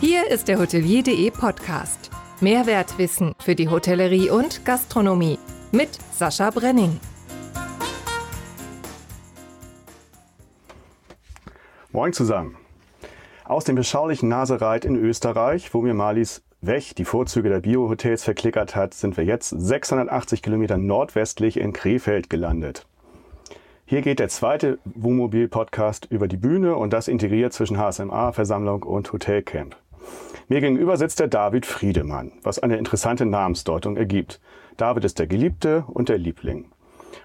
Hier ist der Hotelier.de Podcast. Mehrwertwissen für die Hotellerie und Gastronomie mit Sascha Brenning. Moin zusammen. Aus dem beschaulichen Nasereit in Österreich, wo mir Malis Wech die Vorzüge der Bio-Hotels verklickert hat, sind wir jetzt 680 Kilometer nordwestlich in Krefeld gelandet. Hier geht der zweite Wohnmobil-Podcast über die Bühne und das integriert zwischen HSMA, Versammlung und Hotelcamp. Mir gegenüber sitzt der David Friedemann, was eine interessante Namensdeutung ergibt. David ist der Geliebte und der Liebling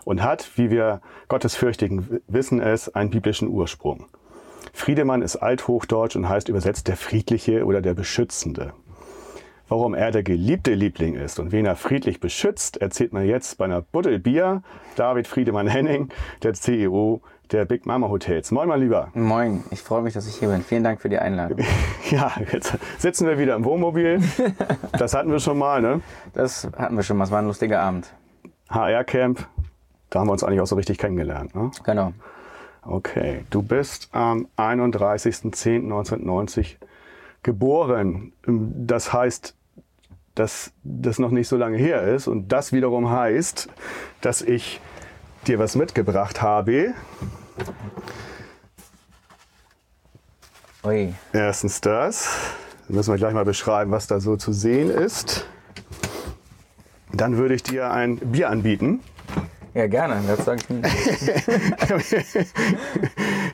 und hat, wie wir Gottesfürchtigen wissen es, einen biblischen Ursprung. Friedemann ist althochdeutsch und heißt übersetzt der Friedliche oder der Beschützende. Warum er der geliebte Liebling ist und wen er friedlich beschützt, erzählt mir jetzt bei einer Buddel Bier David Friedemann Henning, der CEO der Big Mama Hotels. Moin, mein Lieber. Moin, ich freue mich, dass ich hier bin. Vielen Dank für die Einladung. Ja, jetzt sitzen wir wieder im Wohnmobil. Das hatten wir schon mal, ne? Das hatten wir schon mal. Es war ein lustiger Abend. HR-Camp, da haben wir uns eigentlich auch so richtig kennengelernt, ne? Genau. Okay, du bist am 31.10.1990 geboren. Das heißt, dass das noch nicht so lange her ist. Und das wiederum heißt, dass ich dir was mitgebracht habe. Ui. Erstens das. Dann müssen wir gleich mal beschreiben, was da so zu sehen ist. Dann würde ich dir ein Bier anbieten. Ja, gerne. Das ich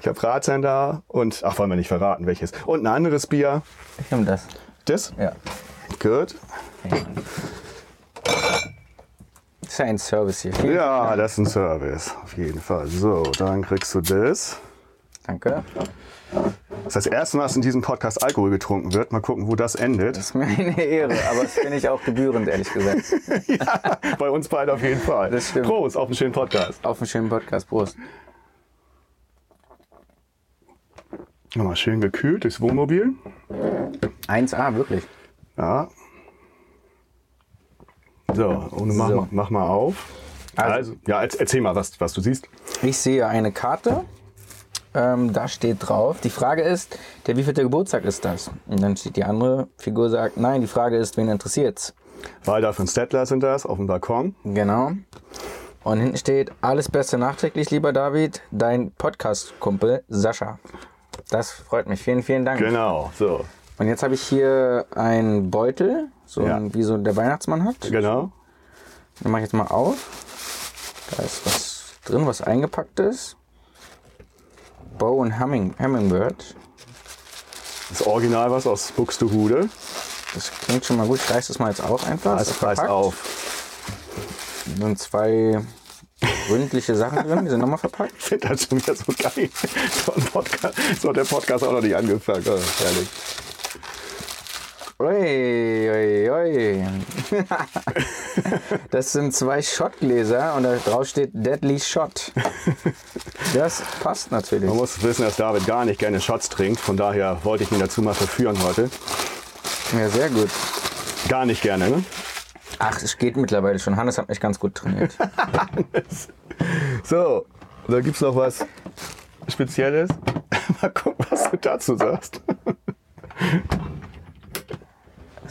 ich habe Ratsherrn da und, ach, wollen wir nicht verraten, welches. Und ein anderes Bier. Ich nehme das. Das? Ja. Gut. Das ist ja ein Service hier. Vielen Ja, Dank. das ist ein Service. Auf jeden Fall. So, dann kriegst du das. Danke. Das ist das erste Mal, dass in diesem Podcast Alkohol getrunken wird. Mal gucken, wo das endet. Das ist mir eine Ehre, aber das finde ich auch gebührend, ehrlich gesagt. ja, bei uns beiden auf jeden Fall. Das stimmt. Prost auf einen schönen Podcast. Auf einen schönen Podcast. Prost. Nochmal schön gekühlt durchs Wohnmobil. 1A, wirklich. Ja. So, und mach, So. Mal, mach mal auf. Also, Also- ja, erz- erzähl mal, was, was du siehst. Ich sehe eine Karte. Ähm, da steht drauf. Die Frage ist, der wievielte Geburtstag ist das? Und dann steht die andere Figur sagt, nein, die Frage ist, wen interessiert's? Waldorf und Stettler sind das auf dem Balkon. Genau. Und hinten steht, alles Beste nachträglich, lieber David, dein Podcast-Kumpel Sascha. Das freut mich. Vielen, vielen Dank. Genau, so. Und jetzt habe ich hier einen Beutel, so Ja. ein, wie so der Weihnachtsmann hat. Genau. Den mache ich jetzt mal auf. Da ist was drin, was eingepackt ist. Bow and Humming, Hummingbird. Das Original was aus Buxtehude. Das klingt schon mal gut. Ich reiß das mal jetzt auf einfach. Also reiß auf. Da sind zwei gründliche Sachen drin. Die sind nochmal verpackt. Ich finde das schon wieder so geil. So, Podcast, so hat der Podcast auch noch nicht angefangen. Oh, herrlich. Ui, ui, ui. Das sind zwei Shotgläser und da drauf steht Deadly Shot. Das passt natürlich. Man muss wissen, dass David gar nicht gerne Shots trinkt. Von daher wollte ich ihn dazu mal verführen heute. Ja, sehr gut. Gar nicht gerne, ne? Ach, es geht mittlerweile schon. Hannes hat mich ganz gut trainiert. So, da gibt es noch was Spezielles. mal gucken, was du dazu sagst.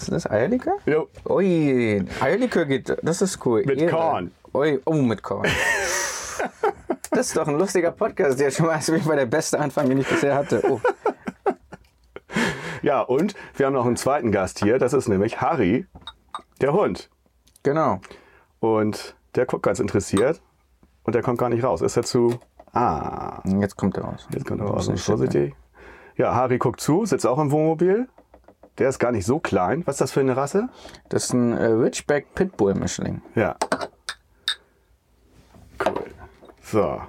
Ist das Eierlikör? Jo. Ui, Eierlikör geht, das ist cool. Mit Ehre. Korn. Ui, oh, mit Korn. Das ist doch ein lustiger Podcast. Der schon mal ist bei der beste Anfang, den ich bisher hatte. Oh. Ja, und wir haben noch einen zweiten Gast hier. Das ist nämlich Harry, der Hund. Genau. Und der guckt ganz interessiert. Und der kommt gar nicht raus. Ist er zu. Ah, Jetzt kommt er raus. jetzt kommt er raus. Vorsichtig. Ja, Harry guckt zu, sitzt auch im Wohnmobil. Der ist gar nicht so klein. Was ist das für eine Rasse? Das ist ein äh, Ridgeback Pitbull Mischling. Ja. Cool. So.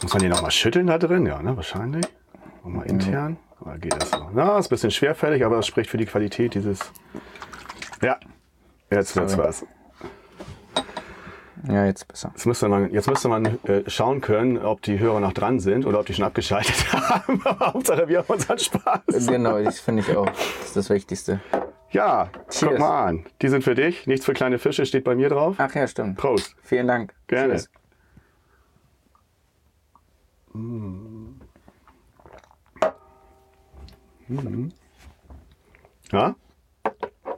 Muss man die nochmal schütteln da drin? Ja, ne? Wahrscheinlich. Nochmal intern. Oder geht das so? Na, ist ein bisschen schwerfällig, aber das spricht für die Qualität dieses. Ja. Jetzt wird's Sorry. was. Ja, jetzt besser. Jetzt müsste man, jetzt müsste man äh, schauen können, ob die Hörer noch dran sind oder ob die schon abgeschaltet haben. Aber Hauptsache, wir haben unseren Spaß. Genau, das finde ich auch. Das ist das Wichtigste. Ja, Cheers. guck mal an. Die sind für dich. Nichts für kleine Fische steht bei mir drauf. Ach ja, stimmt. Prost. Vielen Dank. Gerne. Cheers. Ja?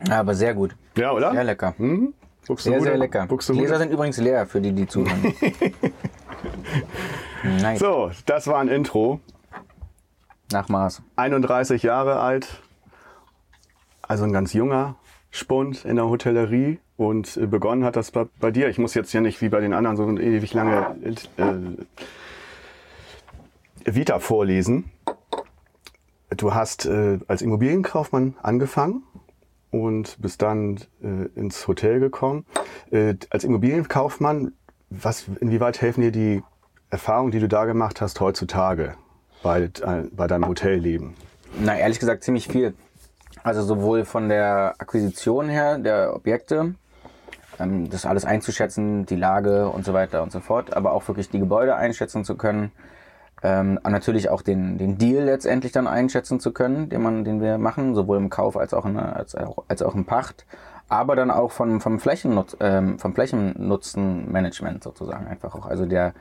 Ja, aber sehr gut. Ja, oder? Sehr lecker. Hm? Buchst du Sehr, sehr lecker. Die Buxtehude? Gläser sind übrigens leer, für die, die zuhören. Nein, So, das war ein Intro. nach Maß. 31 Jahre alt, also ein ganz junger Spund in der Hotellerie und äh, begonnen hat das bei, bei dir. Ich muss jetzt ja nicht wie bei den anderen so eine ewig lange äh, Vita vorlesen. Du hast äh, als Immobilienkaufmann angefangen und bist dann äh, ins Hotel gekommen. Äh, als Immobilienkaufmann, was, inwieweit helfen dir die Erfahrungen, die du da gemacht hast, heutzutage bei, äh, bei deinem Hotelleben? Na, ehrlich gesagt ziemlich viel. Also sowohl von der Akquisition her der Objekte, ähm, das alles einzuschätzen, die Lage und so weiter und so fort, aber auch wirklich die Gebäude einschätzen zu können. Ähm, natürlich auch den, den Deal letztendlich dann einschätzen zu können, den, man, den wir machen, sowohl im Kauf als auch, in, als auch, als auch im Pacht. Aber dann auch vom, vom, Flächennutz, ähm, vom Flächennutzenmanagement sozusagen einfach auch. Also der,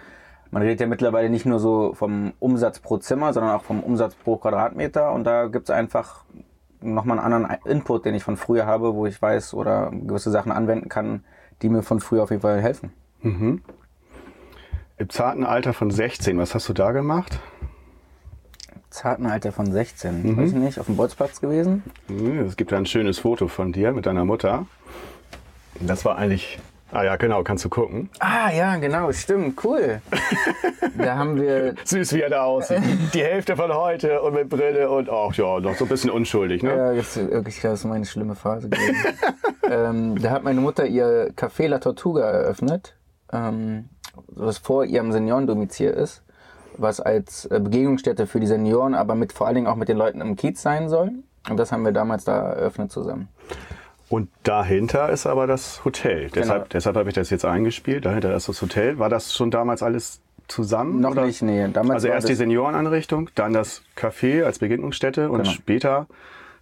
man redet ja mittlerweile nicht nur so vom Umsatz pro Zimmer, sondern auch vom Umsatz pro Quadratmeter. Und da gibt es einfach nochmal einen anderen Input, den ich von früher habe, wo ich weiß oder gewisse Sachen anwenden kann, die mir von früher auf jeden Fall helfen. Im zarten Alter von 16, was hast du da gemacht? Zarten Alter von 16, weiß ich nicht, auf dem Bolzplatz gewesen. Hm, Es gibt da ein schönes Foto von dir mit deiner Mutter. Das war eigentlich. Ah ja, genau, kannst du gucken. Ah ja, genau, stimmt, cool. da haben wir Süß, wie er da aussieht. Die Hälfte von heute und mit Brille und auch ja, noch so ein bisschen unschuldig, ne? Ja, jetzt wirklich, das ist meine schlimme Phase gewesen. ähm, da hat meine Mutter ihr Café La Tortuga eröffnet, ähm, was vor ihrem Seniorendomizil ist, was als äh, Begegnungsstätte für die Senioren, aber mit vor allen Dingen auch mit den Leuten im Kiez sein soll. Und das haben wir damals da eröffnet zusammen. Und dahinter ist aber das Hotel. Deshalb, deshalb habe ich das jetzt eingespielt. Dahinter ist das Hotel. War das schon damals alles zusammen? Noch oder? nicht, nee. Damals Also erst die Seniorenanrichtung, dann das Café als Begegnungsstätte und Genau. später.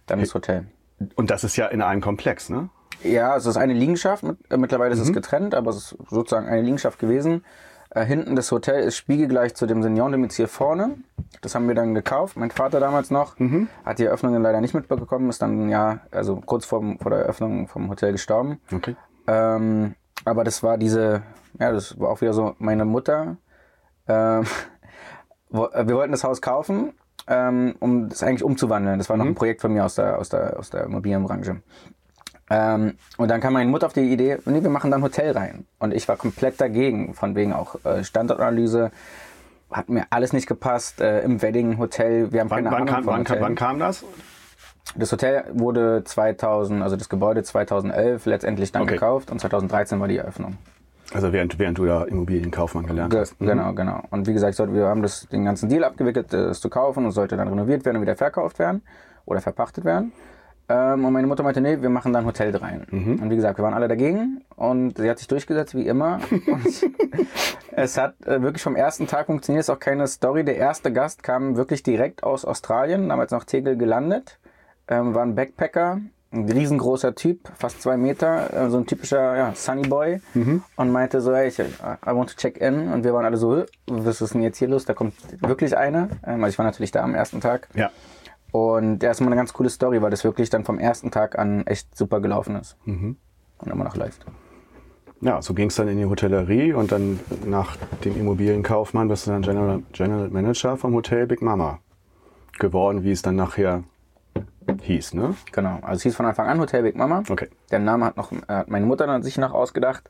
dann das Hotel. Und das ist ja in einem Komplex, ne? Ja, es ist eine Liegenschaft. Äh, Mittlerweile ist es getrennt, aber es ist sozusagen eine Liegenschaft gewesen. Äh, hinten das Hotel ist spiegelgleich zu dem Seniorendomizil vorne. Das haben wir dann gekauft. Mein Vater damals noch hat die Eröffnungen leider nicht mitbekommen, ist dann Jahr, also kurz vor, vor der Eröffnung vom Hotel gestorben. Okay. Ähm, aber das war diese, ja, das war auch wieder so meine Mutter. Ähm, äh, wir wollten das Haus kaufen, ähm, um das eigentlich umzuwandeln. Das war noch ein Projekt von mir aus der, aus der, aus der Immobilienbranche. Ähm, und dann kam meine Mutter auf die Idee, nee, wir machen da ein Hotel rein. Und ich war komplett dagegen, von wegen auch äh, Standortanalyse. Hat mir alles nicht gepasst. Äh, Im Wedding Hotel, wir haben Wann, keine wann, Ahnung kam, wann, kam, wann kam das? Das Hotel wurde 2000, also das Gebäude 2011 letztendlich dann Okay. gekauft und 2013 war die Eröffnung. Also während, während du da Immobilienkaufmann gelernt Ge hast. Mhm. Genau, genau. Und wie gesagt, wir haben das, den ganzen Deal abgewickelt, das zu kaufen und sollte dann renoviert werden und wieder verkauft werden oder verpachtet werden. Ähm, und meine Mutter meinte, nee, wir machen da ein Hotel rein. Mhm. Und wie gesagt, wir waren alle dagegen und sie hat sich durchgesetzt, wie immer. Es hat äh, wirklich vom ersten Tag funktioniert, ist auch keine Story. Der erste Gast kam wirklich direkt aus Australien, damals nach Tegel gelandet, ähm, war ein Backpacker, ein riesengroßer Typ, fast zwei Meter, äh, so ein typischer ja, Sunny Boy und meinte so, hey, ich, I want to check in und wir waren alle so, "Hä, was ist denn jetzt hier los? Da kommt wirklich einer. Ähm, also ich war natürlich da am ersten Tag Ja. Und der ist immer eine ganz coole Story, weil das wirklich dann vom ersten Tag an echt super gelaufen ist und immer noch läuft. Ja, so ging es dann in die Hotellerie und dann nach dem Immobilienkaufmann bist du dann General, General Manager vom Hotel Big Mama geworden, wie es dann nachher hieß, ne? Genau, also es hieß von Anfang an Hotel Big Mama. Okay. Der Name hat noch äh, meine Mutter dann sich noch ausgedacht.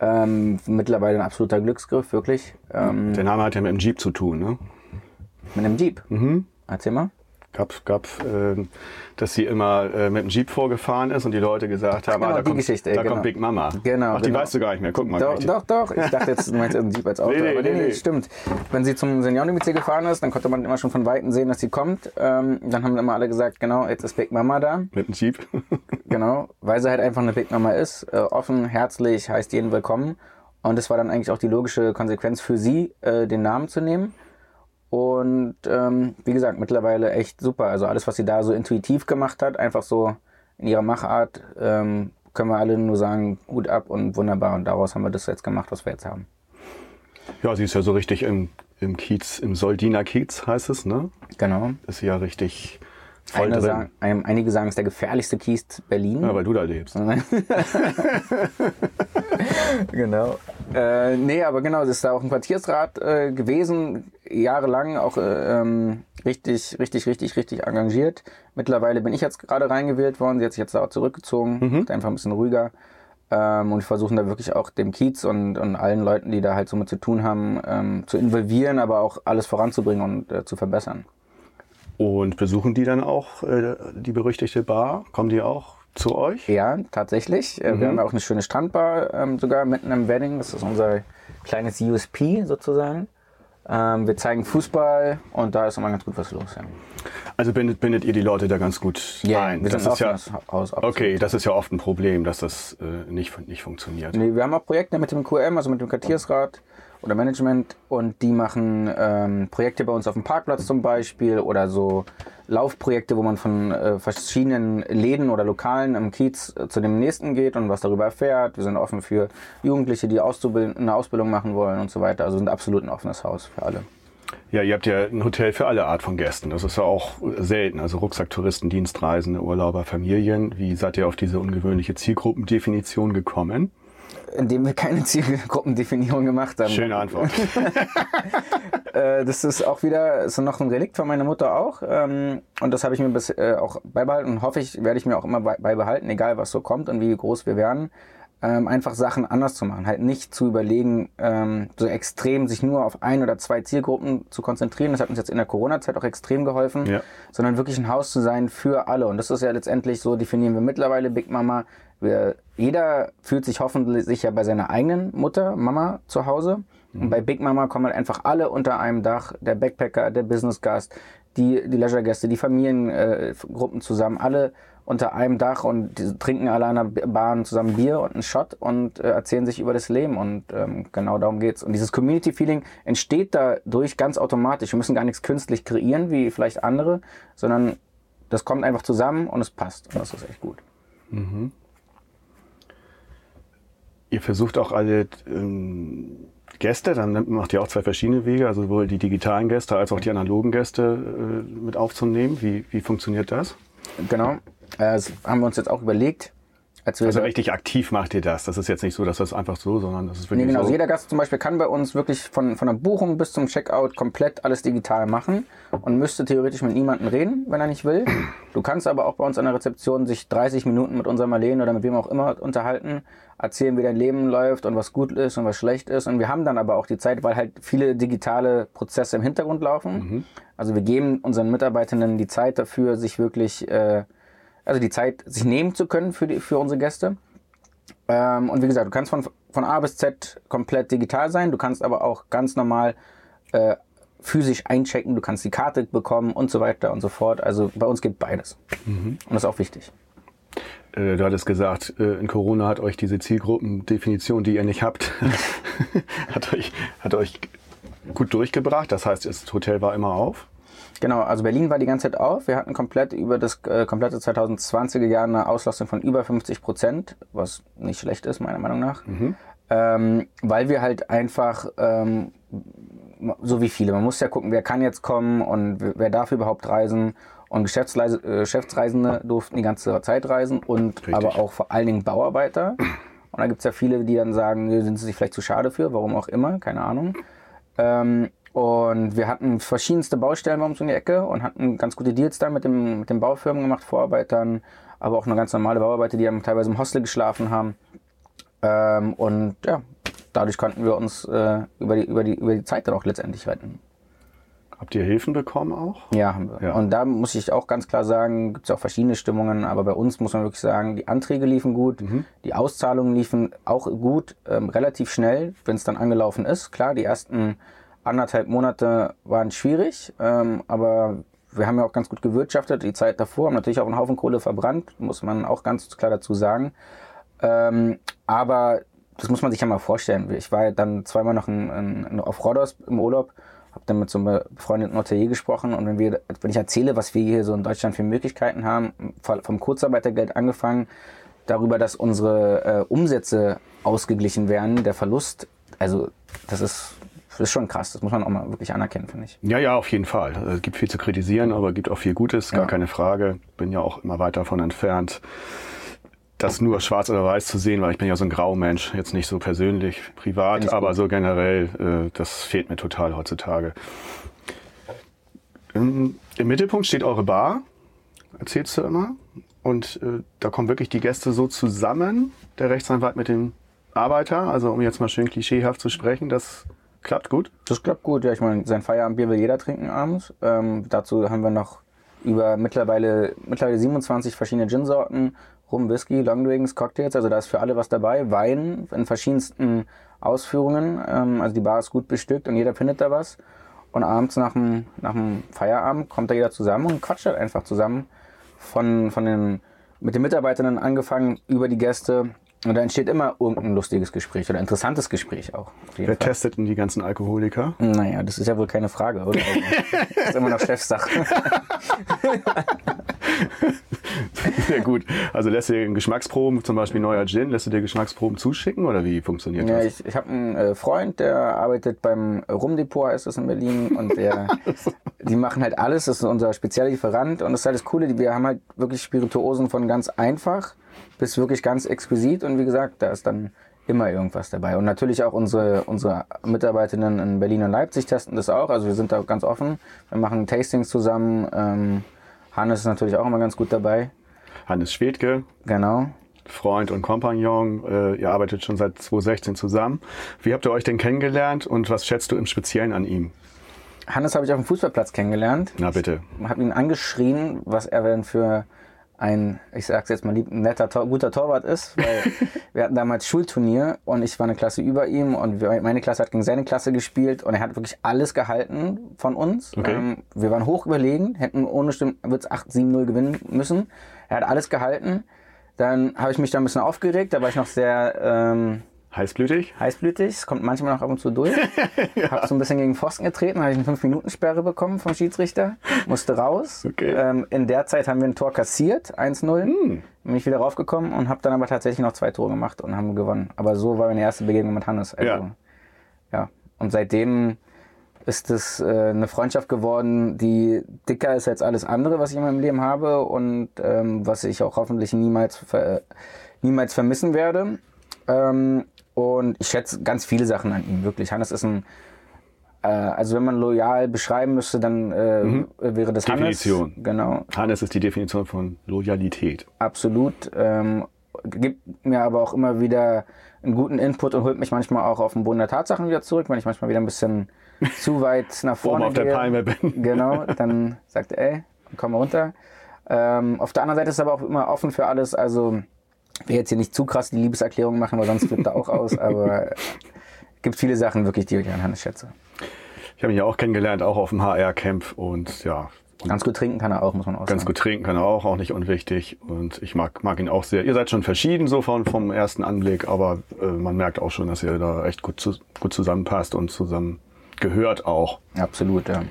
Ähm, mittlerweile ein absoluter Glücksgriff, wirklich. Ähm, Der Name hat ja mit dem Jeep zu tun, ne? mit einem Jeep. Mhm. Erzähl mal. Gab, gab ähm, dass sie immer äh, mit dem Jeep vorgefahren ist und die Leute gesagt haben, Genau, ah, da, kommt, da genau. kommt Big Mama. Genau, Ach, die genau. weißt du gar nicht mehr. Guck mal. Doch, doch, doch. Ich dachte jetzt, du meinst einen Jeep als Auto. Nee, nee, aber nee, nee, nee, nee. stimmt. Wenn sie zum Seniorendomizil gefahren ist, dann konnte man immer schon von Weitem sehen, dass sie kommt. Ähm, dann haben immer alle gesagt, genau, jetzt ist Big Mama da. Mit dem Jeep. Genau, weil sie halt einfach eine Big Mama ist. Äh, offen, herzlich, heißt jeden willkommen. Und es war dann eigentlich auch die logische Konsequenz für sie, äh, den Namen zu nehmen. Und ähm, wie gesagt, mittlerweile echt super. Also alles, was sie da so intuitiv gemacht hat, einfach so in ihrer Machart, ähm, können wir alle nur sagen, gut ab und wunderbar. Und daraus haben wir das jetzt gemacht, was wir jetzt haben. ja, sie ist ja so richtig im, im Kiez, im Soldiner Kiez heißt es, ne? Genau. Ist ja richtig Voll Einer drin. sagen, ein, einige sagen, es ist der gefährlichste Kies Berlin. Ja, weil du da lebst. genau. Äh, nee, aber genau, das ist da auch ein Quartiersrat äh, gewesen, jahrelang auch äh, ähm, richtig, richtig, richtig, richtig engagiert. Mittlerweile bin ich jetzt gerade reingewählt worden, sie hat sich jetzt da auch zurückgezogen, ist einfach ein bisschen ruhiger. Ähm, und wir versuchen da wirklich auch dem Kiez und, und allen Leuten, die da halt so mit zu tun haben, ähm, zu involvieren, aber auch alles voranzubringen und äh, zu verbessern. Und besuchen die dann auch äh, die berüchtigte Bar? Kommen die auch zu euch? Ja, tatsächlich. Äh, Wir haben auch eine schöne Strandbar ähm, sogar mitten im Wedding. Das ist unser kleines USP sozusagen. Ähm, wir zeigen Fußball und da ist immer ganz gut was los. Ja, Also bindet, bindet ihr die Leute da ganz gut ein? wir das sind ist ja, Haus. okay, das ist ja oft ein Problem, dass das äh, nicht, nicht funktioniert. Nee, wir haben auch Projekte mit dem QM, also mit dem Quartiersrat oder Management und die machen ähm, Projekte bei uns auf dem Parkplatz zum Beispiel oder so Laufprojekte, wo man von äh, verschiedenen Läden oder Lokalen im Kiez äh, zu dem nächsten geht und was darüber erfährt. Wir sind offen für Jugendliche, die auszubilden, eine Ausbildung machen wollen und so weiter. Also sind absolut ein offenes Haus für alle. Ja, ihr habt ja ein Hotel für alle Art von Gästen. Das ist ja auch selten. Also Rucksacktouristen, Dienstreisende, Urlauber, Familien. Wie seid ihr auf diese ungewöhnliche Zielgruppendefinition gekommen? Indem wir keine Zielgruppendefinierung gemacht haben. Schöne Antwort. Äh, das ist auch wieder ist noch ein Relikt von meiner Mutter auch. Ähm, und das habe ich mir bis, äh, auch beibehalten und hoffe ich, werde ich mir auch immer bei- beibehalten, egal was so kommt und wie groß wir werden. Ähm, einfach Sachen anders zu machen. Halt nicht zu überlegen, ähm, so extrem sich nur auf ein oder zwei Zielgruppen zu konzentrieren. Das hat uns jetzt in der Corona-Zeit auch extrem geholfen. Ja. Sondern wirklich ein Haus zu sein für alle. Und das ist ja letztendlich so, definieren wir mittlerweile Big Mama. Wir, jeder fühlt sich hoffentlich sicher bei seiner eigenen Mutter, Mama zu Hause. Und bei Big Mama kommen halt einfach alle unter einem Dach. Der Backpacker, der Businessgast, die, die Leisure-Gäste, die Familiengruppen äh, zusammen, alle unter einem Dach und trinken alle an einer Bahn zusammen Bier und einen Shot und äh, erzählen sich über das Leben und ähm, genau darum geht's. Und dieses Community-Feeling entsteht dadurch ganz automatisch. Wir müssen gar nichts künstlich kreieren, wie vielleicht andere, sondern das kommt einfach zusammen und es passt. Und das ist echt gut. Ihr versucht auch alle ähm, Gäste, dann macht ihr auch zwei verschiedene Wege, also sowohl die digitalen Gäste als auch die analogen Gäste äh, mit aufzunehmen. Wie, wie funktioniert das? Genau. Äh, das haben wir uns jetzt auch überlegt, als Also so- richtig aktiv macht ihr das. Das ist jetzt nicht so, dass das einfach so, sondern das ist wirklich Nee, genau. so. Also jeder Gast zum Beispiel kann bei uns wirklich von, von der Buchung bis zum Checkout komplett alles digital machen und müsste theoretisch mit niemandem reden, wenn er nicht will. Du kannst aber auch bei uns an der Rezeption sich 30 Minuten mit unserer Marlene oder mit wem auch immer unterhalten, erzählen, wie dein Leben läuft und was gut ist und was schlecht ist. Und wir haben dann aber auch die Zeit, weil halt viele digitale Prozesse im Hintergrund laufen. Also wir geben unseren Mitarbeitenden die Zeit dafür, sich wirklich, äh, also die Zeit, sich nehmen zu können für, die, für unsere Gäste. Ähm, und wie gesagt, du kannst von, von A bis Z komplett digital sein. Du kannst aber auch ganz normal äh, physisch einchecken. Du kannst die Karte bekommen und so weiter und so fort. Also bei uns geht beides. Und das ist auch wichtig. Äh, du hattest gesagt, äh, in Corona hat euch diese Zielgruppendefinition, die ihr nicht habt, hat, euch, hat euch gut durchgebracht. Das heißt, das Hotel war immer auf. Genau, also Berlin war die ganze Zeit auf. Wir hatten komplett über das äh, komplette 2020er Jahr eine Auslastung von über 50 Prozent, was nicht schlecht ist, meiner Meinung nach. Ähm, weil wir halt einfach, ähm, so wie viele, man muss ja gucken, wer kann jetzt kommen und wer darf überhaupt reisen. Und Geschäftsleise, äh, Geschäftsreisende durften die ganze Zeit reisen und Richtig. aber auch vor allen Dingen Bauarbeiter. Und da gibt's ja viele, die dann sagen, sind sie sich vielleicht zu schade für, warum auch immer, keine Ahnung. Ähm, und wir hatten verschiedenste Baustellen bei uns um die Ecke und hatten ganz gute Deals da mit, dem, mit den Baufirmen gemacht, Vorarbeitern, aber auch eine ganz normale Bauarbeiter, die dann teilweise im Hostel geschlafen haben. Ähm, und ja, dadurch konnten wir uns äh, über, die, über, die, über die Zeit dann auch letztendlich retten. Habt ihr Hilfen bekommen auch? Ja, haben wir. Ja. Und da muss ich auch ganz klar sagen, gibt es auch verschiedene Stimmungen, aber bei uns muss man wirklich sagen, die Anträge liefen gut, die Auszahlungen liefen auch gut, ähm, relativ schnell, wenn es dann angelaufen ist. Klar, die ersten anderthalb Monate waren schwierig, ähm, aber wir haben ja auch ganz gut gewirtschaftet, die Zeit davor, haben natürlich auch einen Haufen Kohle verbrannt, muss man auch ganz klar dazu sagen. Ähm, aber das muss man sich ja mal vorstellen. Ich war ja dann zweimal noch in, in, auf Rhodos im Urlaub, habe dann mit so einem befreundeten Hotelier gesprochen und wenn, wir, wenn ich erzähle, was wir hier so in Deutschland für Möglichkeiten haben, vom Kurzarbeitergeld angefangen, darüber, dass unsere äh, Umsätze ausgeglichen werden, der Verlust, also das ist ist schon krass. Das muss man auch mal wirklich anerkennen, finde ich. Ja, ja, auf jeden Fall. Es gibt viel zu kritisieren, aber es gibt auch viel Gutes, gar Ja. keine Frage. Bin ja auch immer weit davon entfernt, das nur schwarz oder weiß zu sehen, weil ich bin ja so ein Graumensch, jetzt nicht so persönlich, privat, aber gut. so generell, äh, das fehlt mir total heutzutage. Im, Im Mittelpunkt steht eure Bar, erzählst du immer. Und äh, da kommen wirklich die Gäste so zusammen, der Rechtsanwalt mit dem Arbeiter, also um jetzt mal schön klischeehaft zu sprechen, das klappt gut. Das klappt gut, ja. Ich meine, sein Feierabendbier will jeder trinken abends. Ähm, dazu haben wir noch über mittlerweile, mittlerweile 27 verschiedene Gin-Sorten, Rum, Whisky, Longdrinks, Cocktails. Also da ist für alle was dabei. Wein in verschiedensten Ausführungen. Ähm, also die Bar ist gut bestückt und jeder findet da was. Und abends nach dem, nach dem Feierabend kommt da jeder zusammen und quatscht halt einfach zusammen. Von, von den, mit den Mitarbeitern angefangen über die Gäste. Und da entsteht immer irgendein lustiges Gespräch oder interessantes Gespräch auch. Wer Fall. testet denn die ganzen Alkoholiker? Naja, das ist ja wohl keine Frage, oder? Das ist immer noch Chefsache. Sehr gut. Also lässt du dir Geschmacksproben, zum Beispiel neuer Gin, lässt du dir Geschmacksproben zuschicken oder wie funktioniert Ja, das? ich ich habe einen äh, Freund, der arbeitet beim Rumdepot, heißt das in Berlin. Und der, die machen halt alles, das ist unser Speziallieferant. Und das ist halt das Coole, wir haben halt wirklich Spirituosen von ganz einfach bis wirklich ganz exquisit. Und wie gesagt, da ist dann immer irgendwas dabei. Und natürlich auch unsere, unsere Mitarbeiterinnen in Berlin und Leipzig testen das auch. Also wir sind da ganz offen. Wir machen Tastings zusammen. Ähm, Hannes ist natürlich auch immer ganz gut dabei. Hannes Schwedke, Genau. Freund und Kompagnon, äh, ihr arbeitet schon seit 2016 zusammen. Wie habt ihr euch denn kennengelernt und was schätzt du im Speziellen an ihm? Hannes habe ich auf dem Fußballplatz kennengelernt. Na bitte. habe ihn angeschrien, was er denn für ein, ich sag's jetzt mal lieb, netter, Tor, guter Torwart ist, weil wir hatten damals Schulturnier und ich war eine Klasse über ihm und meine Klasse hat gegen seine Klasse gespielt und er hat wirklich alles gehalten von uns. Okay. Ähm, wir waren hoch überlegen, hätten ohne Stimmen, wird's 8-7-0 gewinnen müssen. Er hat alles gehalten. Dann habe ich mich da ein bisschen aufgeregt, da war ich noch sehr ähm, Heißblütig? heißblütig. Es kommt manchmal noch ab und zu durch. Hab so ein bisschen gegen Pfosten getreten, habe ich eine 5-Minuten-Sperre bekommen vom Schiedsrichter, musste raus. Okay. Ähm, in der Zeit haben wir ein Tor kassiert, 1-0. Hm. Bin ich wieder raufgekommen und habe dann aber tatsächlich noch zwei Tore gemacht und haben gewonnen. Aber so war meine erste Begegnung mit Hannes. Also, Ja. ja. Und seitdem ist es äh, eine Freundschaft geworden, die dicker ist als alles andere, was ich in meinem Leben habe und ähm, was ich auch hoffentlich niemals, ver niemals vermissen werde. Ähm, und ich schätze ganz viele Sachen an ihm, wirklich. Hannes ist ein, äh, also wenn man loyal beschreiben müsste, dann äh, wäre das Mhm. Definition. Hannes. Genau, Hannes ist die Definition von Loyalität. absolut. Ähm, gibt mir aber auch immer wieder einen guten Input und holt mich manchmal auch auf den Boden der Tatsachen wieder zurück, wenn ich manchmal wieder ein bisschen zu weit nach vorne Oben auf der. Palme bin. Genau, dann sagt er, ey, komm mal runter. Ähm, auf der anderen Seite ist er aber auch immer offen für alles. Also, will jetzt hier nicht zu krass die Liebeserklärung machen, weil sonst flippt er auch aus. Aber es gibt viele Sachen wirklich, die ich an Hannes schätze. Ich habe ihn ja auch kennengelernt, auch auf dem HR-Camp und ja, und Ganz gut trinken kann er auch, muss man auch ganz sagen. gut trinken kann er auch, auch nicht unwichtig. Und ich mag, mag ihn auch sehr. Ihr seid schon verschieden so von, vom ersten Anblick, aber äh, man merkt auch schon, dass ihr da echt gut, zu, gut zusammenpasst und zusammen gehört auch. Absolut, ja.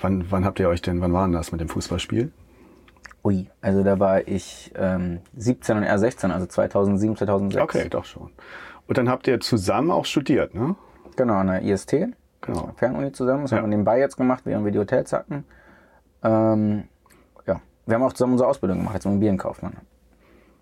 Wann, wann habt ihr euch denn, wann war denn das mit dem Fußballspiel? Ui, also da war ich ähm, 17 und er 16, also 2007, 2006. Okay, doch schon. Und dann habt ihr zusammen auch studiert, ne? Genau, an der IST, Genau. Fernuni zusammen. Das Ja. haben wir nebenbei jetzt gemacht, während wir die Hotels hatten. Ähm, ja, wir haben auch zusammen unsere Ausbildung gemacht als Immobilienkaufmann.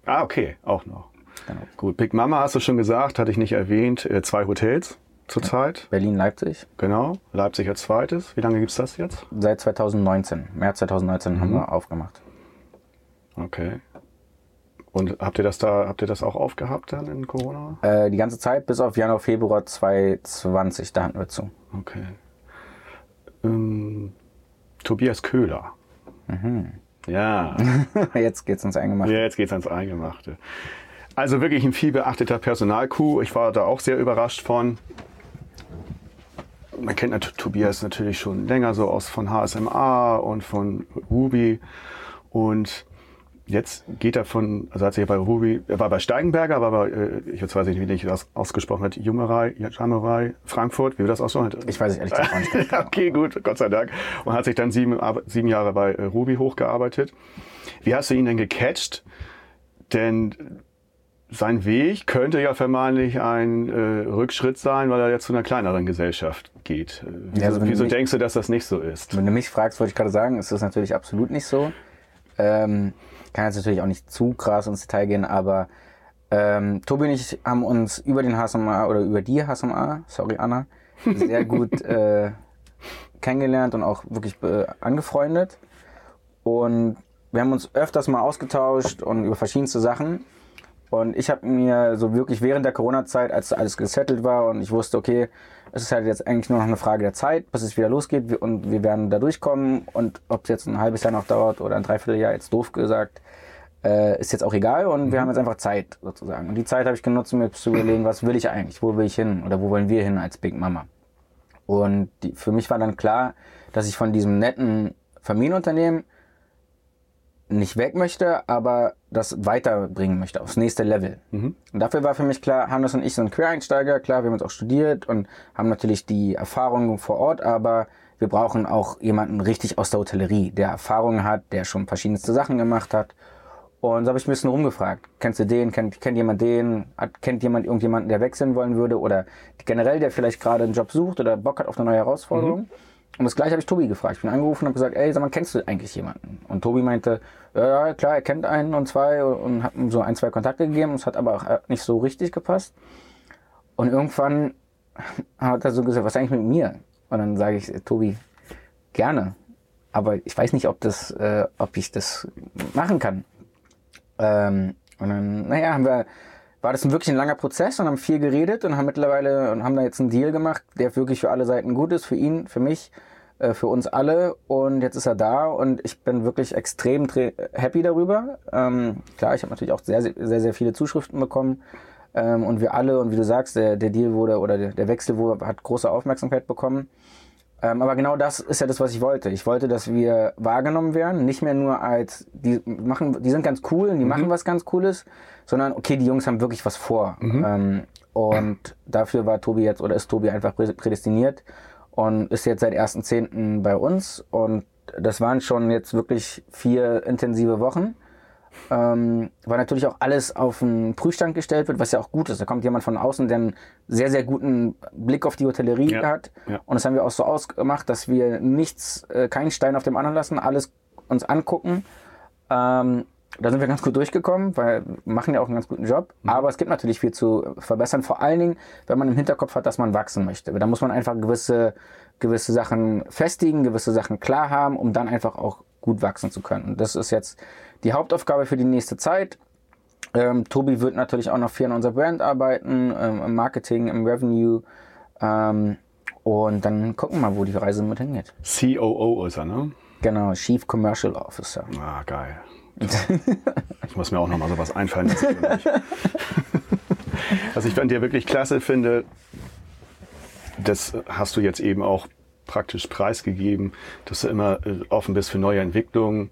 Ah, okay, auch noch. Genau. Gut, Big Mama hast du schon gesagt, hatte ich nicht erwähnt. Äh, zwei Hotels zurzeit. Berlin, Leipzig. Genau. Leipzig als zweites. Wie lange gibt's das jetzt? Seit 2019, März 2019 haben Mhm. wir aufgemacht. Okay. Und habt ihr das da, habt ihr das auch aufgehabt dann in Corona? Äh, die ganze Zeit bis auf Januar, Februar 2020, da hatten wir zu. Okay. Ähm, Tobias Köhler. Ja. Jetzt geht's ins Eingemachte. ja, jetzt geht's ans Eingemachte. Also wirklich ein viel beachteter Personalkuh. Ich war da auch sehr überrascht von. Man kennt nat Tobias natürlich schon länger so aus von HSMA und von Ruby. Und jetzt geht er von, also hat sich bei Ruby, er war bei Steigenberger, war bei, äh, ich jetzt weiß nicht, wie ich das ausgesprochen wird, Jungerei, Jamerei, Frankfurt, wie wir das aussprechen. Ich weiß es ehrlich gesagt auch nicht. okay, gut, Gott sei Dank. Und hat sich dann sieben, sieben Jahre bei äh, Ruby hochgearbeitet. Wie hast du ihn denn gecatcht? Denn sein Weg könnte ja vermeintlich ein äh, Rückschritt sein, weil er jetzt zu einer kleineren Gesellschaft geht. Äh, Wieso, also wieso mich- denkst du, dass das nicht so ist? Wenn du mich fragst, wollte ich gerade sagen, ist das natürlich absolut nicht so. Ähm, kann jetzt natürlich auch nicht zu krass ins Detail gehen, aber ähm, Tobi und ich haben uns über den HSMA oder über die HSMA, sorry Anna, sehr gut äh, kennengelernt und auch wirklich äh, angefreundet. Und wir haben uns öfters mal ausgetauscht und über verschiedenste Sachen. Und ich habe mir so wirklich während der Corona-Zeit, als alles gesettelt war und ich wusste, okay, es ist halt jetzt eigentlich nur noch eine Frage der Zeit, bis es wieder losgeht und wir werden da durchkommen. Und ob es jetzt ein halbes Jahr noch dauert oder ein Dreivierteljahr, jetzt doof gesagt, äh, ist jetzt auch egal. Und wir haben jetzt einfach Zeit sozusagen. Und die Zeit habe ich genutzt, um mir zu überlegen, was will ich eigentlich, wo will ich hin oder wo wollen wir hin als Big Mama. Und die, für mich war dann klar, dass ich von diesem netten Familienunternehmen nicht weg möchte, aber das weiterbringen möchte aufs nächste Level. Und dafür war für mich klar, Hannes und ich sind Quereinsteiger, klar, wir haben uns auch studiert und haben natürlich die Erfahrung vor Ort, aber wir brauchen auch jemanden richtig aus der Hotellerie, der Erfahrung hat, der schon verschiedenste Sachen gemacht hat. Und so habe ich ein bisschen rumgefragt. Kennst du den? Kennt, kennt jemand den? Hat, kennt jemand irgendjemanden, der wechseln wollen würde? Oder generell, der vielleicht gerade einen Job sucht oder Bock hat auf eine neue Herausforderung? Und das gleiche habe ich Tobi gefragt. Ich bin angerufen und habe gesagt, ey, sag mal, kennst du eigentlich jemanden? Und Tobi meinte, ja, klar, er kennt einen und zwei und hat ihm so ein, zwei Kontakte gegeben. Es hat aber auch äh, nicht so richtig gepasst. Und irgendwann hat er so gesagt, was ist eigentlich mit mir? Und dann sage ich, Tobi, gerne. Aber ich weiß nicht, ob, das, äh, ob ich das machen kann. Ähm, und dann, naja, haben wir, war das ein wirklich ein langer Prozess und haben viel geredet und haben mittlerweile und haben da jetzt einen Deal gemacht, der wirklich für alle Seiten gut ist, für ihn, für mich, äh, für uns alle. Und jetzt ist er da und ich bin wirklich extrem tre- happy darüber. Ähm, klar, ich habe natürlich auch sehr, sehr, sehr, viele Zuschriften bekommen. Ähm, und wir alle, und wie du sagst, der, der Deal wurde oder der, der Wechsel wurde, hat große Aufmerksamkeit bekommen. Ähm, aber genau das ist ja das, was ich wollte. Ich wollte, dass wir wahrgenommen werden, nicht mehr nur als die machen, die sind ganz cool und die machen was ganz Cooles, sondern okay, die Jungs haben wirklich was vor. Ähm, und dafür war Tobi jetzt oder ist Tobi einfach prä- prädestiniert und ist jetzt seit 1.10. bei uns. Und das waren schon jetzt wirklich vier intensive Wochen. Ähm, weil natürlich auch alles auf den Prüfstand gestellt wird, was ja auch gut ist. Da kommt jemand von außen, der einen sehr, sehr guten Blick auf die Hotellerie Ja, hat. ja. Und das haben wir auch so ausgemacht, dass wir nichts, äh, keinen Stein auf dem anderen lassen, alles uns angucken. Ähm, da sind wir ganz gut durchgekommen, weil wir machen ja auch einen ganz guten Job. Mhm. Aber es gibt natürlich viel zu verbessern, vor allen Dingen, wenn man im Hinterkopf hat, dass man wachsen möchte. Da muss man einfach gewisse, gewisse Sachen festigen, gewisse Sachen klar haben, um dann einfach auch gut wachsen zu können. Und das ist jetzt die Hauptaufgabe für die nächste Zeit. Ähm, Tobi wird natürlich auch noch viel an unserer Brand arbeiten, ähm, im Marketing, im Revenue. Ähm, und dann gucken wir mal, wo die Reise mit hingeht. COO ist er, ne? Genau, Chief Commercial Officer. Ah, geil. Ich muss mir auch noch mal sowas einfallen lassen. Was ich an dir wirklich klasse finde, das hast du jetzt eben auch praktisch preisgegeben, dass du immer äh, offen bist für neue Entwicklungen.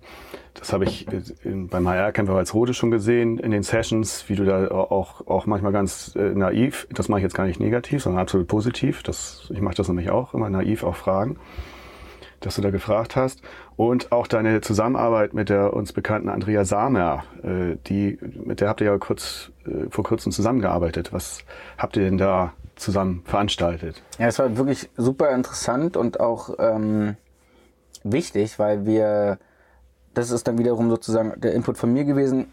Das habe ich äh, beim HR-Camper als Rode schon gesehen in den Sessions, wie du da auch, auch manchmal ganz äh, naiv, das mache ich jetzt gar nicht negativ, sondern absolut positiv. Das, ich mache das nämlich auch, immer naiv auch fragen dass du da gefragt hast. Und auch deine Zusammenarbeit mit der uns bekannten Andrea Samer, äh, die, mit der habt ihr ja kurz, äh, vor kurzem zusammengearbeitet. Was habt ihr denn da zusammen veranstaltet? Ja, es war wirklich super interessant und auch ähm, wichtig, weil wir, das ist dann wiederum sozusagen der Input von mir gewesen.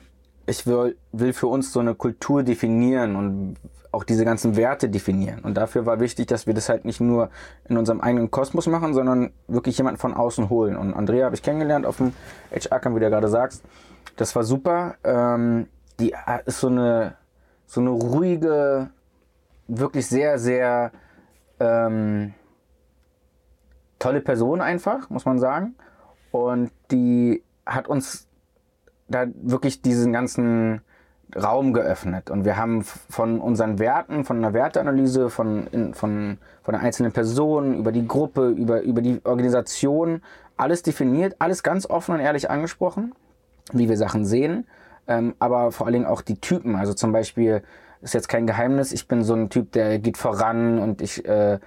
Ich will, will für uns so eine Kultur definieren und auch diese ganzen Werte definieren. Und dafür war wichtig, dass wir das halt nicht nur in unserem eigenen Kosmos machen, sondern wirklich jemanden von außen holen. Und Andrea habe ich kennengelernt auf dem HR-Camp, wie du gerade sagst. Das war super. Ähm, die ist so eine, so eine ruhige, wirklich sehr, sehr ähm, tolle Person einfach, muss man sagen. Und die hat uns da wirklich diesen ganzen Raum geöffnet. Und wir haben von unseren Werten, von einer Werteanalyse, von, in, von, von der einzelnen Person, über die Gruppe, über, über die Organisation, alles definiert, alles ganz offen und ehrlich angesprochen, wie wir Sachen sehen, ähm, aber vor allen Dingen auch die Typen. Also zum Beispiel ist jetzt kein Geheimnis, ich bin so ein Typ, der geht voran und ich äh,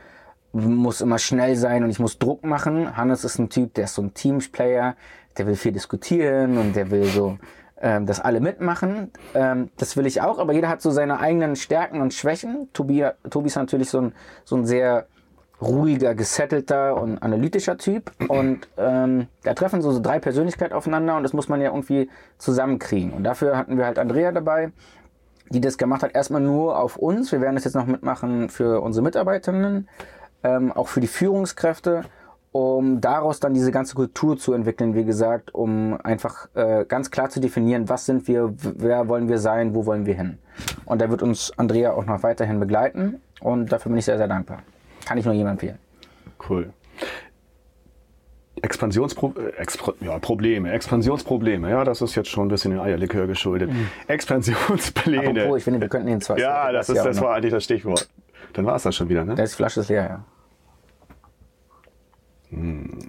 muss immer schnell sein und ich muss Druck machen. Hannes ist ein Typ, der ist so ein Teamplayer, der will viel diskutieren und der will so ähm, dass alle mitmachen. Ähm, das will ich auch, aber jeder hat so seine eigenen Stärken und Schwächen. Tobi, Tobi ist natürlich so ein, so ein sehr ruhiger, gesettelter und analytischer Typ. Und ähm, da treffen so, so drei Persönlichkeiten aufeinander und das muss man ja irgendwie zusammenkriegen. Und dafür hatten wir halt Andrea dabei, die das gemacht hat, erstmal nur auf uns. Wir werden das jetzt noch mitmachen für unsere Mitarbeiterinnen, ähm, auch für die Führungskräfte, um daraus dann diese ganze Kultur zu entwickeln, wie gesagt, um einfach äh, ganz klar zu definieren, was sind wir, wer wollen wir sein, wo wollen wir hin. Und da wird uns Andrea auch noch weiterhin begleiten und dafür bin ich sehr, sehr dankbar. Kann ich nur jedem empfehlen. Cool. Expansionsprobleme, äh, Expro ja, Probleme, Expansionsprobleme, ja, das ist jetzt schon ein bisschen den Eierlikör geschuldet. Mhm. Expansionspläne. Apropos, ich finde, wir könnten den zwei. Ja, das, ist, das war eigentlich das Stichwort. Dann war es das schon wieder, ne? Da ist die Flasche ist leer, ja.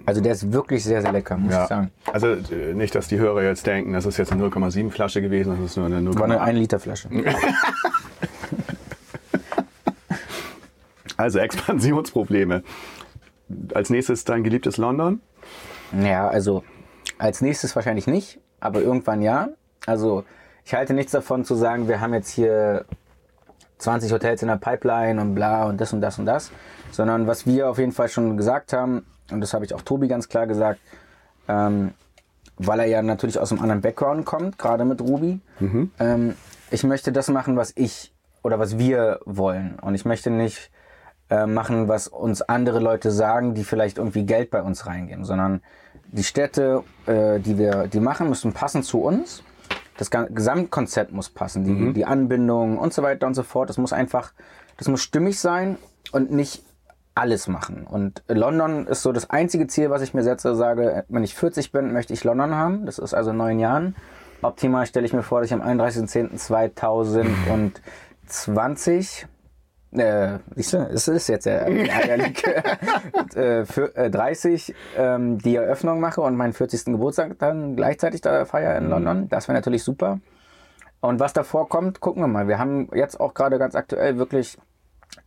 Also der ist wirklich sehr, sehr lecker, muss ja. ich sagen. Also äh, nicht, dass die Hörer jetzt denken, das ist jetzt eine 0,7 Flasche gewesen, das ist nur eine 0,8. War eine 1 Liter Flasche. also Expansionsprobleme. Als nächstes dein geliebtes London? Ja, also als nächstes wahrscheinlich nicht, aber irgendwann ja. Also ich halte nichts davon zu sagen, wir haben jetzt hier 20 Hotels in der Pipeline und bla und das und das und das, sondern was wir auf jeden Fall schon gesagt haben, und das habe ich auch Tobi ganz klar gesagt, ähm, weil er ja natürlich aus einem anderen Background kommt, gerade mit Ruby. Mhm. Ähm, ich möchte das machen, was ich oder was wir wollen. Und ich möchte nicht äh, machen, was uns andere Leute sagen, die vielleicht irgendwie Geld bei uns reingeben, sondern die Städte, äh, die wir die machen, müssen passen zu uns. Das Gesamtkonzept muss passen, die, mhm. die Anbindung und so weiter und so fort. Das muss einfach, das muss stimmig sein und nicht alles machen. Und London ist so das einzige Ziel, was ich mir setze, sage, wenn ich 40 bin, möchte ich London haben. Das ist also neun Jahren. Optimal stelle ich mir vor, dass ich am 31.10.2020 äh, siehst du, es ist jetzt der Eierlikör, äh, für, äh, 30 ähm, die Eröffnung mache und meinen 40. Geburtstag dann gleichzeitig da feiere in mhm. London. Das wäre natürlich super. Und was davor kommt, gucken wir mal. Wir haben jetzt auch gerade ganz aktuell wirklich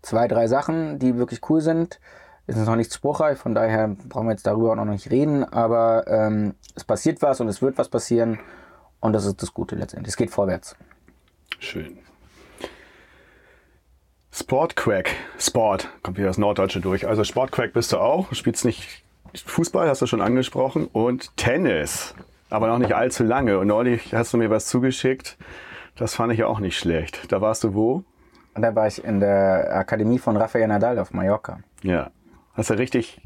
zwei, drei Sachen, die wirklich cool sind. Es ist noch nicht spruchreif, von daher brauchen wir jetzt darüber auch noch nicht reden, aber ähm, es passiert was und es wird was passieren und das ist das Gute letztendlich. Es geht vorwärts. Schön. Sportquack. Sport, kommt wieder das Norddeutsche durch. Also Sportquack bist du auch, spielst nicht Fußball, hast du schon angesprochen, und Tennis. Aber noch nicht allzu lange. Und neulich hast du mir was zugeschickt. Das fand ich auch nicht schlecht. Da warst du wo? Da war ich in der Akademie von Rafael Nadal auf Mallorca. Ja. Hast du richtig.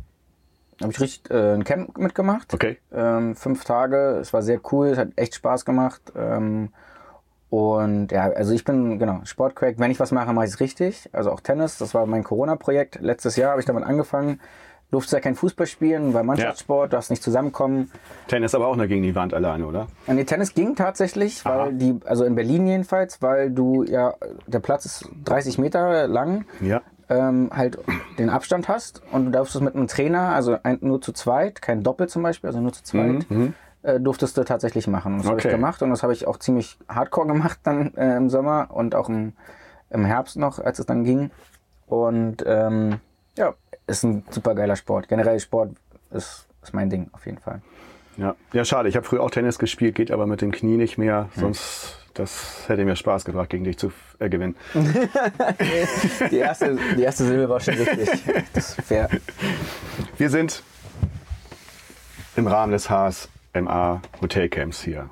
Habe ich richtig äh, ein Camp mitgemacht. Okay. Ähm, fünf Tage. Es war sehr cool. Es hat echt Spaß gemacht. Ähm, und ja, also ich bin, genau, Sportcrack. Wenn ich was mache, mache ich es richtig. Also auch Tennis. Das war mein Corona-Projekt. Letztes Jahr habe ich damit angefangen durfte ja kein Fußball spielen, weil Mannschaftssport, ja. darfst nicht zusammenkommen. Tennis aber auch nur gegen die Wand alleine, oder? Ja, nee, Tennis ging tatsächlich, weil Aha. die, also in Berlin jedenfalls, weil du ja, der Platz ist 30 Meter lang. Ja. Ähm, halt den Abstand hast und du darfst es mit einem Trainer, also ein, nur zu zweit, kein Doppel zum Beispiel, also nur zu zweit, mhm. Äh, durftest du tatsächlich machen. Und das okay. habe ich gemacht und das habe ich auch ziemlich hardcore gemacht dann äh, im Sommer und auch im, im Herbst noch, als es dann ging. Und ähm, ja, ist ein super geiler Sport. Generell Sport ist, ist mein Ding auf jeden Fall. Ja, ja schade. Ich habe früher auch Tennis gespielt, geht aber mit dem Knie nicht mehr. Hm. Sonst, das hätte mir Spaß gebracht, gegen dich zu äh, gewinnen. die, erste, die erste Silbe war schon richtig. Das ist fair. Wir sind im Rahmen des HSMA Hotelcamps hier.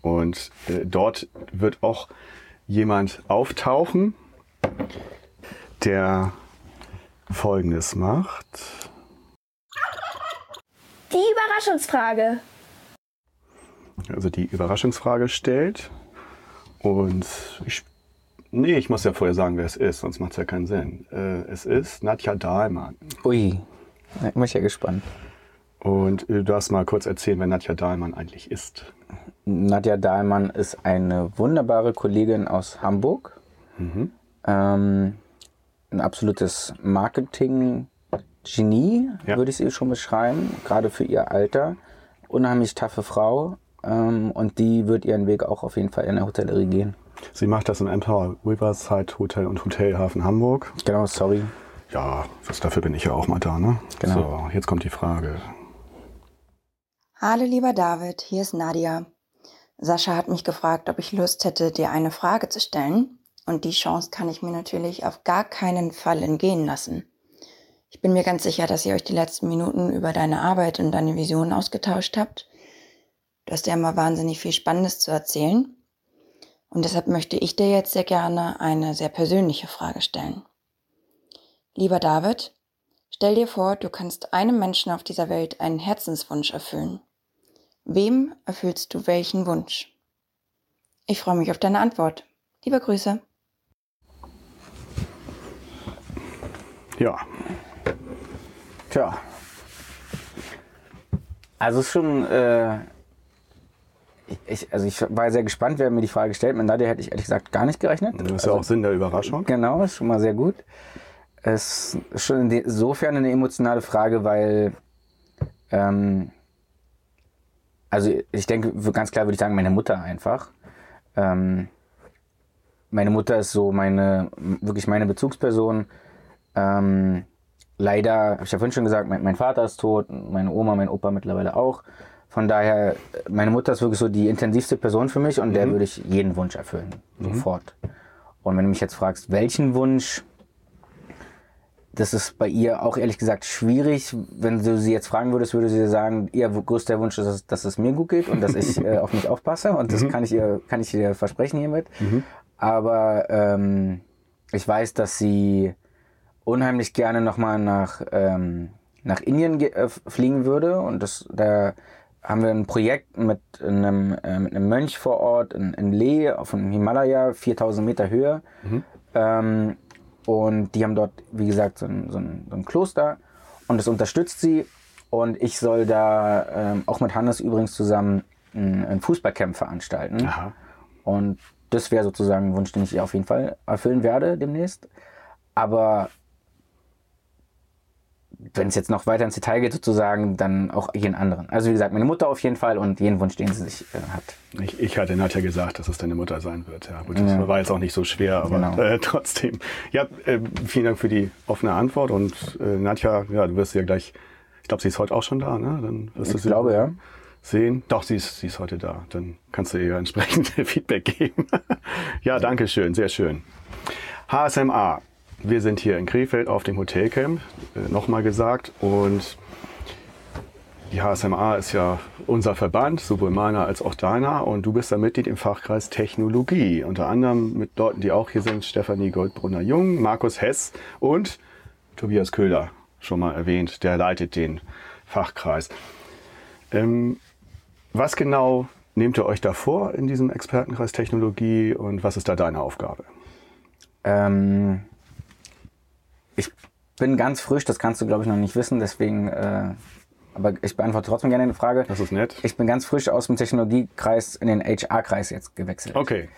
Und äh, dort wird auch jemand auftauchen, der Folgendes macht. Die Überraschungsfrage. Also die Überraschungsfrage stellt. Und ich, nee, ich muss ja vorher sagen, wer es ist, sonst macht es ja keinen Sinn. Äh, es ist Nadja Dahlmann. Ui, da bin ich ja gespannt. Und äh, du darfst mal kurz erzählen, wer Nadja Dahlmann eigentlich ist. Nadja Dahlmann ist eine wunderbare Kollegin aus Hamburg. Mhm. Ähm, ein absolutes Marketing-Genie, ja. würde ich sie schon beschreiben, gerade für ihr Alter. Unheimlich taffe Frau ähm, und die wird ihren Weg auch auf jeden Fall in der Hotellerie gehen. Sie macht das im Empower Riverside Hotel und Hotelhafen Hamburg. Genau, sorry. Ja, was, dafür bin ich ja auch mal da, ne? Genau. So, jetzt kommt die Frage. Hallo lieber David, hier ist Nadia. Sascha hat mich gefragt, ob ich Lust hätte, dir eine Frage zu stellen. Und die Chance kann ich mir natürlich auf gar keinen Fall entgehen lassen. Ich bin mir ganz sicher, dass ihr euch die letzten Minuten über deine Arbeit und deine Visionen ausgetauscht habt. Du hast ja immer wahnsinnig viel Spannendes zu erzählen. Und deshalb möchte ich dir jetzt sehr gerne eine sehr persönliche Frage stellen. Lieber David, stell dir vor, du kannst einem Menschen auf dieser Welt einen Herzenswunsch erfüllen. Wem erfüllst du welchen Wunsch? Ich freue mich auf deine Antwort. Liebe Grüße. Ja, Tja. Also es ist schon, äh, ich, also ich war sehr gespannt, wer mir die Frage stellt. Mit Nadja hätte ich ehrlich gesagt gar nicht gerechnet. das ist also, ja auch Sinn der Überraschung. Genau, ist schon mal sehr gut. Es ist schon insofern eine emotionale Frage, weil, ähm, also ich denke, ganz klar würde ich sagen, meine Mutter einfach. Ähm, meine Mutter ist so meine, wirklich meine Bezugsperson. Ähm, leider, habe ich ja vorhin schon gesagt, mein, mein, Vater ist tot, meine Oma, mein Opa mittlerweile auch. Von daher, meine Mutter ist wirklich so die intensivste Person für mich und mhm. der würde ich jeden Wunsch erfüllen. Mhm. Sofort. Und wenn du mich jetzt fragst, welchen Wunsch, das ist bei ihr auch ehrlich gesagt schwierig. Wenn du sie jetzt fragen würdest, würde sie sagen, ihr größter Wunsch ist, dass, dass es mir gut geht und dass ich äh, auf mich aufpasse. Und das mhm. kann ich ihr, kann ich ihr versprechen hiermit. Mhm. Aber ähm, ich weiß, dass sie unheimlich gerne nochmal nach, ähm, nach Indien äh, fliegen würde. Und das, da haben wir ein Projekt mit einem, äh, mit einem Mönch vor Ort in, in Leh auf dem Himalaya, 4000 Meter Höhe. Mhm. Ähm, und die haben dort, wie gesagt, so ein, so ein, so ein Kloster und das unterstützt sie. Und ich soll da ähm, auch mit Hannes übrigens zusammen ein, ein Fußballcamp veranstalten. Aha. Und das wäre sozusagen ein Wunsch, den ich auf jeden Fall erfüllen werde demnächst. Aber wenn es jetzt noch weiter ins Detail geht, sozusagen, dann auch jeden anderen. Also wie gesagt, meine Mutter auf jeden Fall und jeden Wunsch, den sie sich äh, hat. Ich, ich hatte Nadja gesagt, dass es deine Mutter sein wird. Ja, gut, das ja. war jetzt auch nicht so schwer, aber genau. äh, trotzdem. Ja, äh, vielen Dank für die offene Antwort und äh, Nadja, ja, du wirst ja gleich, ich glaube, sie ist heute auch schon da, ne? Dann wirst ich glaube, ja. Sehen. Doch, sie ist, sie ist heute da. Dann kannst du ihr entsprechend Feedback geben. ja, danke schön, sehr schön. HSMA, wir sind hier in Krefeld auf dem Hotelcamp, äh, nochmal gesagt. Und die HSMA ist ja unser Verband, sowohl meiner als auch deiner. Und du bist da Mitglied im Fachkreis Technologie. Unter anderem mit Leuten, die auch hier sind, Stefanie Goldbrunner-Jung, Markus Hess und Tobias Köhler, schon mal erwähnt. Der leitet den Fachkreis. Ähm, was genau nehmt ihr euch da vor in diesem Expertenkreis Technologie und was ist da deine Aufgabe? Ähm, ich bin ganz frisch, das kannst du glaube ich noch nicht wissen, deswegen, äh, aber ich beantworte trotzdem gerne eine Frage. Das ist nett. Ich bin ganz frisch aus dem Technologiekreis in den HR-Kreis jetzt gewechselt. Okay.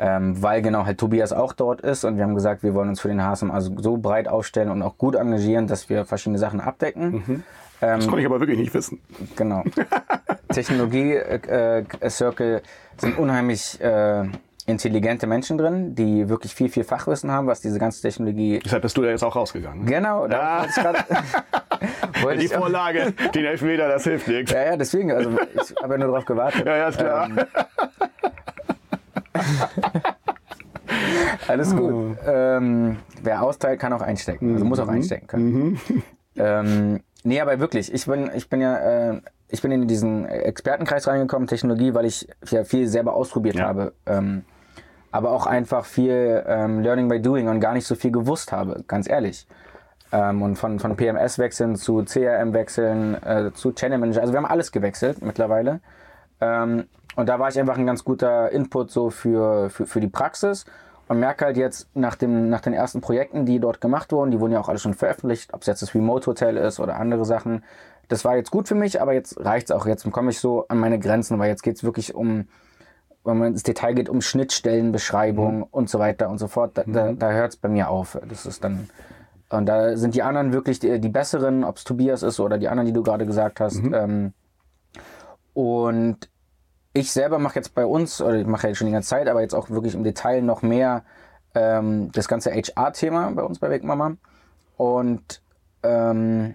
Ähm, weil genau halt Tobias auch dort ist und wir haben gesagt, wir wollen uns für den HSM also so breit aufstellen und auch gut engagieren, dass wir verschiedene Sachen abdecken. Mhm. Ähm, das konnte ich aber wirklich nicht wissen. Genau. Technologie-Circle äh, äh sind unheimlich äh, intelligente Menschen drin, die wirklich viel, viel Fachwissen haben, was diese ganze Technologie. Deshalb bist du da jetzt auch rausgegangen. Genau, da ah. grad, die Vorlage, den Elfmeter, das hilft nichts. Ja, ja, deswegen, also ich habe ja nur darauf gewartet. Ja, ja, ist klar. Ähm, alles gut. Oh. Ähm, wer austeilt, kann auch einstecken. Also muss auch mhm. einstecken können. Mhm. Ähm, nee, aber wirklich, ich bin, ich bin ja, äh, ich bin in diesen Expertenkreis reingekommen, Technologie, weil ich ja viel selber ausprobiert ja. habe. Ähm, aber auch einfach viel ähm, Learning by Doing und gar nicht so viel gewusst habe, ganz ehrlich. Ähm, und von, von PMS wechseln zu CRM wechseln, äh, zu Channel Manager. Also wir haben alles gewechselt mittlerweile. Ähm, und da war ich einfach ein ganz guter Input so für, für, für die Praxis und merke halt jetzt nach, dem, nach den ersten Projekten, die dort gemacht wurden, die wurden ja auch alle schon veröffentlicht, ob es jetzt das Remote Hotel ist oder andere Sachen. Das war jetzt gut für mich, aber jetzt reicht es auch. Jetzt komme ich so an meine Grenzen, weil jetzt geht es wirklich um wenn man ins Detail geht, um Schnittstellenbeschreibung mhm. und so weiter und so fort, da, da, mhm. da hört es bei mir auf. Das ist dann. Und da sind die anderen wirklich die, die besseren, ob es Tobias ist oder die anderen, die du gerade gesagt hast. Mhm. Ähm, und ich selber mache jetzt bei uns, oder ich mache ja jetzt schon die ganze Zeit, aber jetzt auch wirklich im Detail noch mehr ähm, das ganze HR-Thema bei uns bei Wegmama. Und ähm,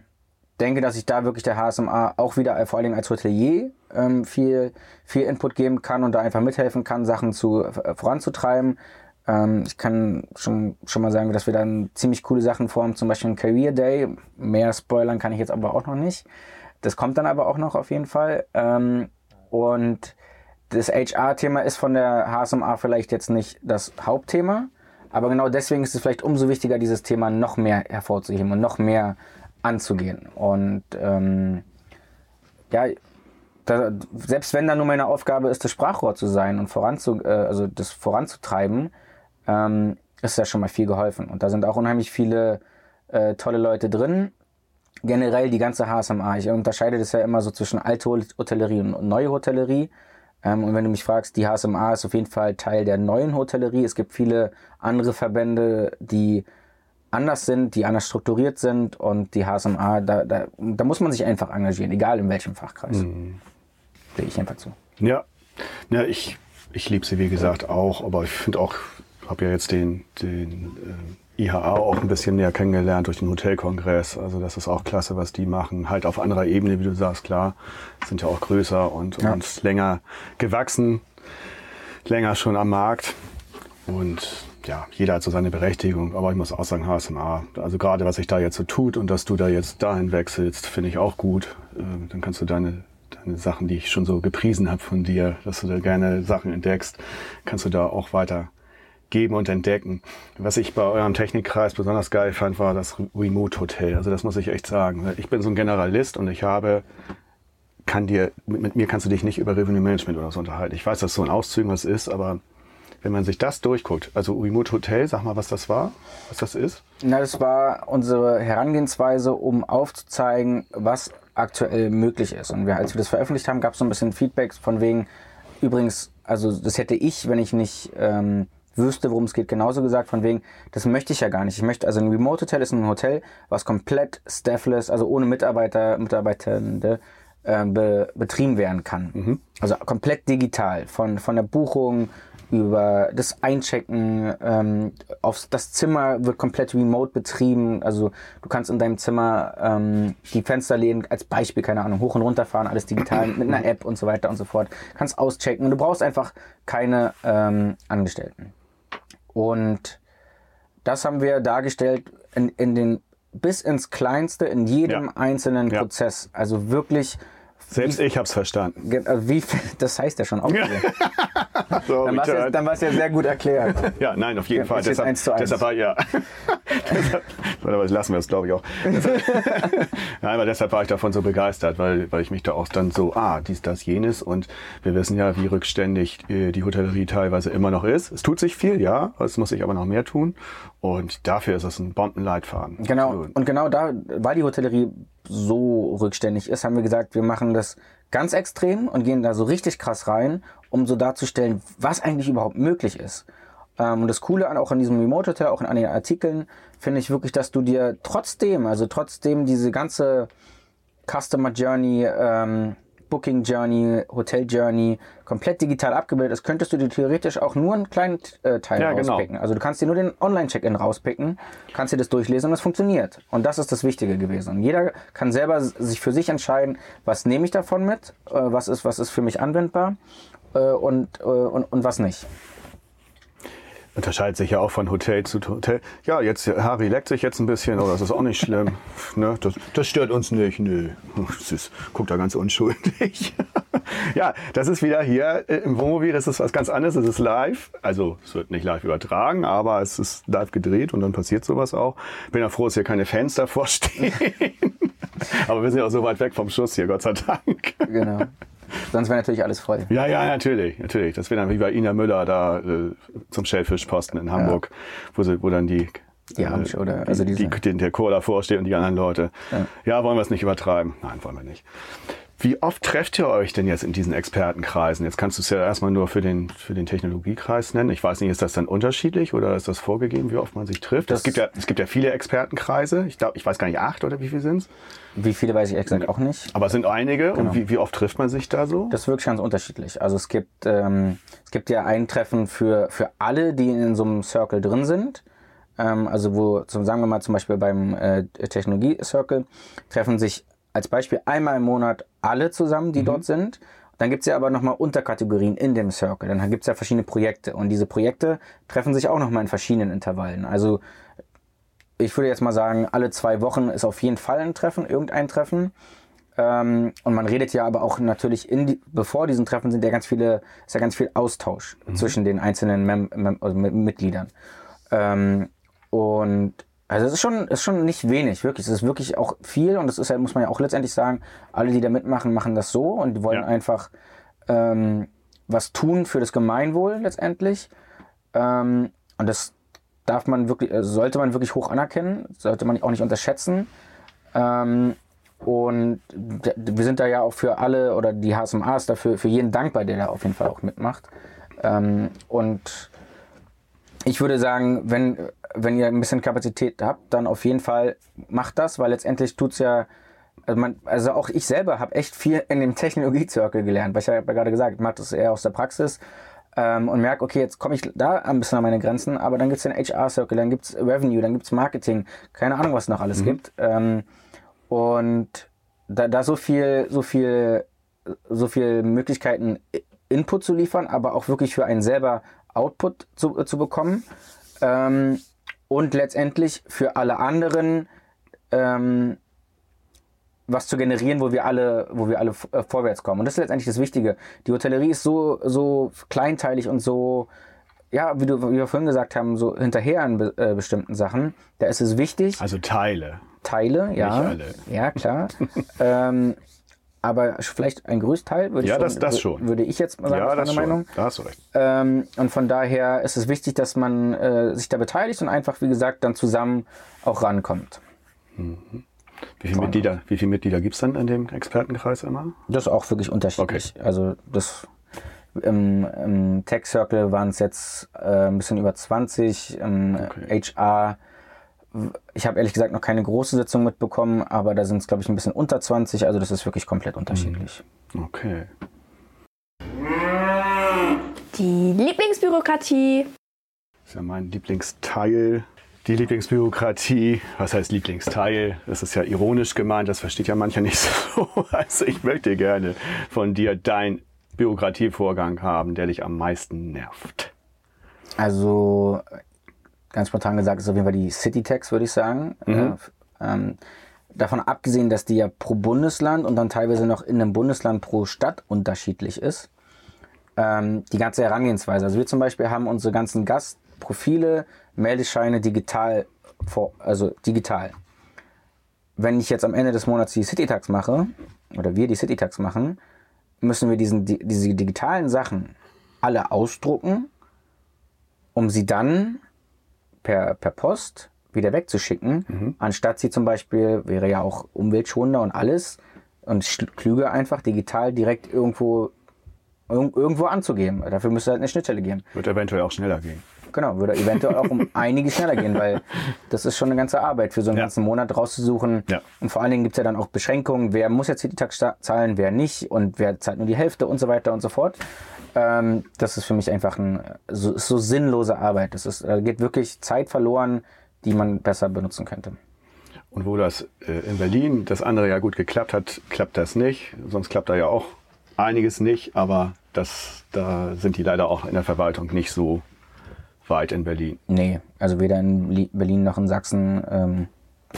denke, dass ich da wirklich der HSMA auch wieder vor allen Dingen als Hotelier ähm, viel, viel Input geben kann und da einfach mithelfen kann, Sachen zu, äh, voranzutreiben. Ähm, ich kann schon, schon mal sagen, dass wir dann ziemlich coole Sachen vorhaben, zum Beispiel ein Career Day. Mehr spoilern kann ich jetzt aber auch noch nicht. Das kommt dann aber auch noch auf jeden Fall. Ähm, und das HR-Thema ist von der HSMA vielleicht jetzt nicht das Hauptthema, aber genau deswegen ist es vielleicht umso wichtiger, dieses Thema noch mehr hervorzuheben und noch mehr anzugehen. Und ähm, ja, da, selbst wenn da nur meine Aufgabe ist, das Sprachrohr zu sein und voranzu, äh, also das voranzutreiben, ähm, ist ja schon mal viel geholfen. Und da sind auch unheimlich viele äh, tolle Leute drin. Generell die ganze HSMA. Ich unterscheide das ja immer so zwischen alte Hotellerie und neue Hotellerie. Ähm, und wenn du mich fragst, die HSMA ist auf jeden Fall Teil der neuen Hotellerie. Es gibt viele andere Verbände, die anders sind, die anders strukturiert sind und die HSMA, da, da, da muss man sich einfach engagieren, egal in welchem Fachkreis. Mhm. Sehe ich einfach zu. Ja, ja ich, ich liebe sie wie gesagt auch, aber ich finde auch, habe ja jetzt den, den äh, IHA auch ein bisschen näher kennengelernt durch den Hotelkongress. Also das ist auch klasse, was die machen. Halt auf anderer Ebene, wie du sagst, klar, sind ja auch größer und, ja. und länger gewachsen, länger schon am Markt. Und ja, jeder hat so seine Berechtigung, aber ich muss auch sagen, HSMA, also gerade was sich da jetzt so tut und dass du da jetzt dahin wechselst, finde ich auch gut. Ähm, dann kannst du deine, deine Sachen, die ich schon so gepriesen habe von dir, dass du da gerne Sachen entdeckst, kannst du da auch weiter geben und entdecken. Was ich bei eurem Technikkreis besonders geil fand, war das Remote Hotel. Also das muss ich echt sagen. Ich bin so ein Generalist und ich habe kann dir, mit, mit mir kannst du dich nicht über Revenue Management oder so unterhalten. Ich weiß, dass so ein Auszügen was ist, aber wenn man sich das durchguckt, also Remote Hotel, sag mal, was das war, was das ist. Na, das war unsere Herangehensweise, um aufzuzeigen, was aktuell möglich ist. Und wir, als wir das veröffentlicht haben, gab es so ein bisschen Feedback von wegen, übrigens, also das hätte ich, wenn ich nicht ähm, wüsste, worum es geht, genauso gesagt, von wegen, das möchte ich ja gar nicht. Ich möchte, also ein Remote Hotel ist ein Hotel, was komplett staffless, also ohne Mitarbeiter, Mitarbeitende, äh, be, betrieben werden kann. Mhm. Also komplett digital, von, von der Buchung über das Einchecken, ähm, aufs, das Zimmer wird komplett remote betrieben. Also du kannst in deinem Zimmer ähm, die Fensterläden als Beispiel, keine Ahnung, hoch und runter fahren, alles digital mit einer App und so weiter und so fort. Kannst auschecken. Du brauchst einfach keine ähm, Angestellten. Und das haben wir dargestellt in, in den bis ins Kleinste, in jedem ja. einzelnen ja. Prozess. Also wirklich selbst ich habe es verstanden. Äh, wie, das heißt ja schon auch. so, dann war es ja, ja, sehr gut erklärt. ja, nein, auf jeden ja, Fall. Deshalb, eins zu eins. deshalb war ja. deshalb, aber lassen wir es, glaube ich, auch. nein, aber deshalb war ich davon so begeistert, weil, weil ich mich da auch dann so, ah, dies, das, jenes. Und wir wissen ja, wie rückständig äh, die Hotellerie teilweise immer noch ist. Es tut sich viel, ja, es muss sich aber noch mehr tun. Und dafür ist es ein Bombenleitfaden. Genau. Absolut. Und genau da, weil die Hotellerie so rückständig ist, haben wir gesagt, wir machen das ganz extrem und gehen da so richtig krass rein, um so darzustellen, was eigentlich überhaupt möglich ist. Ähm, und das Coole auch an diesem Remote Hotel, auch an den Artikeln, finde ich wirklich, dass du dir trotzdem, also trotzdem diese ganze Customer Journey ähm, Booking Journey, Hotel Journey komplett digital abgebildet ist, könntest du dir theoretisch auch nur einen kleinen äh, Teil ja, genau. rauspicken. Genau. Also du kannst dir nur den Online-Check-In rauspicken, kannst dir das durchlesen und es funktioniert. Und das ist das Wichtige gewesen. Und jeder kann selber sich für sich entscheiden, was nehme ich davon mit, äh, was, ist, was ist für mich anwendbar äh, und, äh, und, und was nicht. Unterscheidet sich ja auch von Hotel zu Hotel. Ja, jetzt Harry leckt sich jetzt ein bisschen, aber das ist auch nicht schlimm. ne? das, das stört uns nicht. Nö, ist, guckt da ganz unschuldig. ja, das ist wieder hier äh, im Wohnmobil. Das ist was ganz anderes. Es ist live. Also es wird nicht live übertragen, aber es ist live gedreht und dann passiert sowas auch. Bin ja froh, dass hier keine Fans davor stehen. aber wir sind ja auch so weit weg vom Schuss hier, Gott sei Dank. Genau. Sonst wäre natürlich alles voll. Ja, ja, natürlich, natürlich. Das wäre dann wie bei Ina Müller da äh, zum Schellfischposten in Hamburg, ja. wo, sie, wo dann die die Amsch oder also die, die, der Chor davor steht und die anderen Leute. Ja, ja wollen wir es nicht übertreiben? Nein, wollen wir nicht. Wie oft trefft ihr euch denn jetzt in diesen Expertenkreisen? Jetzt kannst du es ja erstmal nur für den, für den Technologiekreis nennen. Ich weiß nicht, ist das dann unterschiedlich oder ist das vorgegeben, wie oft man sich trifft? Das es, gibt ja, es gibt ja viele Expertenkreise. Ich glaube, ich weiß gar nicht, acht oder wie viele sind es? Wie viele weiß ich exakt auch nicht. Aber es sind einige. Genau. Und wie, wie oft trifft man sich da so? Das ist wirklich ganz unterschiedlich. Also es gibt, ähm, es gibt ja ein Treffen für, für alle, die in so einem Circle drin sind. Ähm, also wo, sagen wir mal zum Beispiel beim äh, Technologie-Circle, treffen sich als Beispiel einmal im Monat alle zusammen, die mhm. dort sind. Dann gibt es ja aber nochmal Unterkategorien in dem Circle. Dann gibt es ja verschiedene Projekte. Und diese Projekte treffen sich auch nochmal in verschiedenen Intervallen. Also ich würde jetzt mal sagen, alle zwei Wochen ist auf jeden Fall ein Treffen, irgendein Treffen. Ähm, und man redet ja aber auch natürlich, die, bevor diesen Treffen sind ja ganz viele, ist ja ganz viel Austausch mhm. zwischen den einzelnen Mem Mem also Mitgliedern. Ähm, und also es ist schon, ist schon nicht wenig, wirklich. Es ist wirklich auch viel und das ist ja, muss man ja auch letztendlich sagen, alle, die da mitmachen, machen das so und die wollen ja. einfach ähm, was tun für das Gemeinwohl letztendlich. Ähm, und das darf man wirklich, äh, sollte man wirklich hoch anerkennen, sollte man auch nicht unterschätzen. Ähm, und wir sind da ja auch für alle oder die HSMAs dafür für jeden dankbar, der da auf jeden Fall auch mitmacht. Ähm, und ich würde sagen, wenn, wenn ihr ein bisschen Kapazität habt, dann auf jeden Fall macht das, weil letztendlich tut es ja, also, man, also auch ich selber habe echt viel in dem Technologie-Circle gelernt, weil ich habe ja gerade gesagt, ich mache das eher aus der Praxis ähm, und merke, okay, jetzt komme ich da ein bisschen an meine Grenzen, aber dann gibt es den HR-Circle, dann gibt es Revenue, dann gibt es Marketing, keine Ahnung, was noch alles mhm. gibt. Ähm, und da, da so viel, so viel, so viel Möglichkeiten Input zu liefern, aber auch wirklich für einen selber Output zu, äh, zu bekommen. Ähm, und letztendlich für alle anderen ähm, was zu generieren, wo wir alle, wo wir alle äh, vorwärts kommen. Und das ist letztendlich das Wichtige. Die Hotellerie ist so, so kleinteilig und so, ja, wie, du, wie wir vorhin gesagt haben, so hinterher an be äh, bestimmten Sachen. Da ist es wichtig. Also Teile. Teile, ja. Nicht alle. Ja, klar. ähm, aber vielleicht ein Großteil würde ja, ich das, das schon. würde ich jetzt mal sagen, ja, das meine Meinung. Da hast du recht. Ähm, und von daher ist es wichtig, dass man äh, sich da beteiligt und einfach, wie gesagt, dann zusammen auch rankommt. Mhm. Wie viele Mitglieder, wie viele Mitglieder gibt es dann in dem Expertenkreis immer? Das ist auch wirklich unterschiedlich. Okay. Also das im, im Tech Circle waren es jetzt äh, ein bisschen über 20, im okay. HR ich habe ehrlich gesagt noch keine große Sitzung mitbekommen, aber da sind es, glaube ich, ein bisschen unter 20. Also das ist wirklich komplett unterschiedlich. Mhm. Okay. Die Lieblingsbürokratie. Das ist ja mein Lieblingsteil. Die Lieblingsbürokratie, was heißt Lieblingsteil? Das ist ja ironisch gemeint, das versteht ja mancher nicht so. Also ich möchte gerne von dir deinen Bürokratievorgang haben, der dich am meisten nervt. Also ganz spontan gesagt, ist auf jeden Fall die City Tax, würde ich sagen. Mhm. Äh, ähm, davon abgesehen, dass die ja pro Bundesland und dann teilweise noch in einem Bundesland pro Stadt unterschiedlich ist. Ähm, die ganze Herangehensweise. Also wir zum Beispiel haben unsere ganzen Gastprofile, Meldescheine digital, vor, also digital. Wenn ich jetzt am Ende des Monats die City Tax mache, oder wir die City Tax machen, müssen wir diesen, die, diese digitalen Sachen alle ausdrucken, um sie dann per, per Post wieder wegzuschicken, mhm. anstatt sie zum Beispiel, wäre ja auch umweltschonender und alles und klüger einfach digital direkt irgendwo irgendwo anzugeben. Dafür müsste halt eine Schnittstelle geben. Wird eventuell auch schneller gehen. Genau, würde eventuell auch um einige schneller gehen, weil das ist schon eine ganze Arbeit für so einen ja. ganzen Monat rauszusuchen. Ja. Und vor allen Dingen gibt es ja dann auch Beschränkungen, wer muss jetzt die Tax zahlen, wer nicht und wer zahlt nur die Hälfte und so weiter und so fort. Ähm, das ist für mich einfach ein, so, so sinnlose Arbeit. Ist, da geht wirklich Zeit verloren, die man besser benutzen könnte. Und wo das äh, in Berlin das andere ja gut geklappt hat, klappt das nicht. Sonst klappt da ja auch einiges nicht, aber das, da sind die leider auch in der Verwaltung nicht so weit in Berlin. Nee, also weder in Berlin noch in Sachsen, ähm,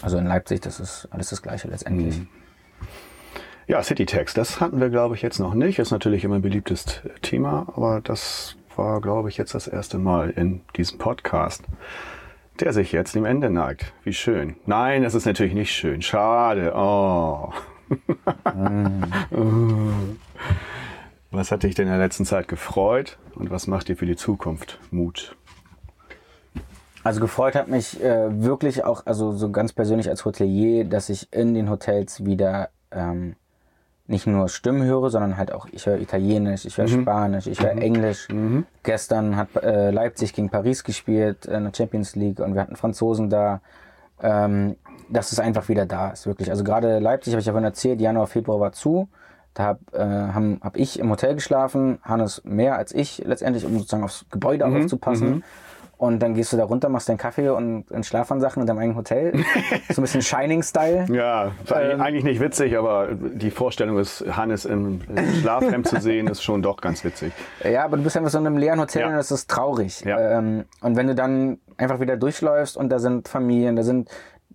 also in Leipzig, das ist alles das Gleiche letztendlich. Mhm. Ja, Citytex, das hatten wir, glaube ich, jetzt noch nicht. Ist natürlich immer ein beliebtes Thema, aber das war, glaube ich, jetzt das erste Mal in diesem Podcast, der sich jetzt dem Ende neigt. Wie schön. Nein, das ist natürlich nicht schön. Schade. Oh. was hat dich denn in der letzten Zeit gefreut und was macht dir für die Zukunft Mut? Also gefreut hat mich äh, wirklich auch, also so ganz persönlich als Hotelier, dass ich in den Hotels wieder ähm, nicht nur Stimmen höre, sondern halt auch, ich höre Italienisch, ich höre mhm. Spanisch, ich höre mhm. Englisch. Mhm. Gestern hat äh, Leipzig gegen Paris gespielt in der Champions League und wir hatten Franzosen da. Ähm, dass es einfach wieder da ist, wirklich. Also gerade Leipzig, habe ich ja vorhin erzählt, Januar, Februar war zu. Da habe äh, hab, hab ich im Hotel geschlafen, Hannes mehr als ich letztendlich, um sozusagen aufs Gebäude mhm. aufzupassen. Und dann gehst du da runter, machst deinen Kaffee und in Schlafansachen in deinem eigenen Hotel. so ein bisschen Shining-Style. Ja, ähm, eigentlich nicht witzig, aber die Vorstellung ist, Hannes im Schlafhemd zu sehen, ist schon doch ganz witzig. Ja, aber du bist einfach so in einem leeren Hotel Ja. und das ist traurig. Ja. Ähm, und wenn du dann einfach wieder durchläufst und da sind Familien, da sind,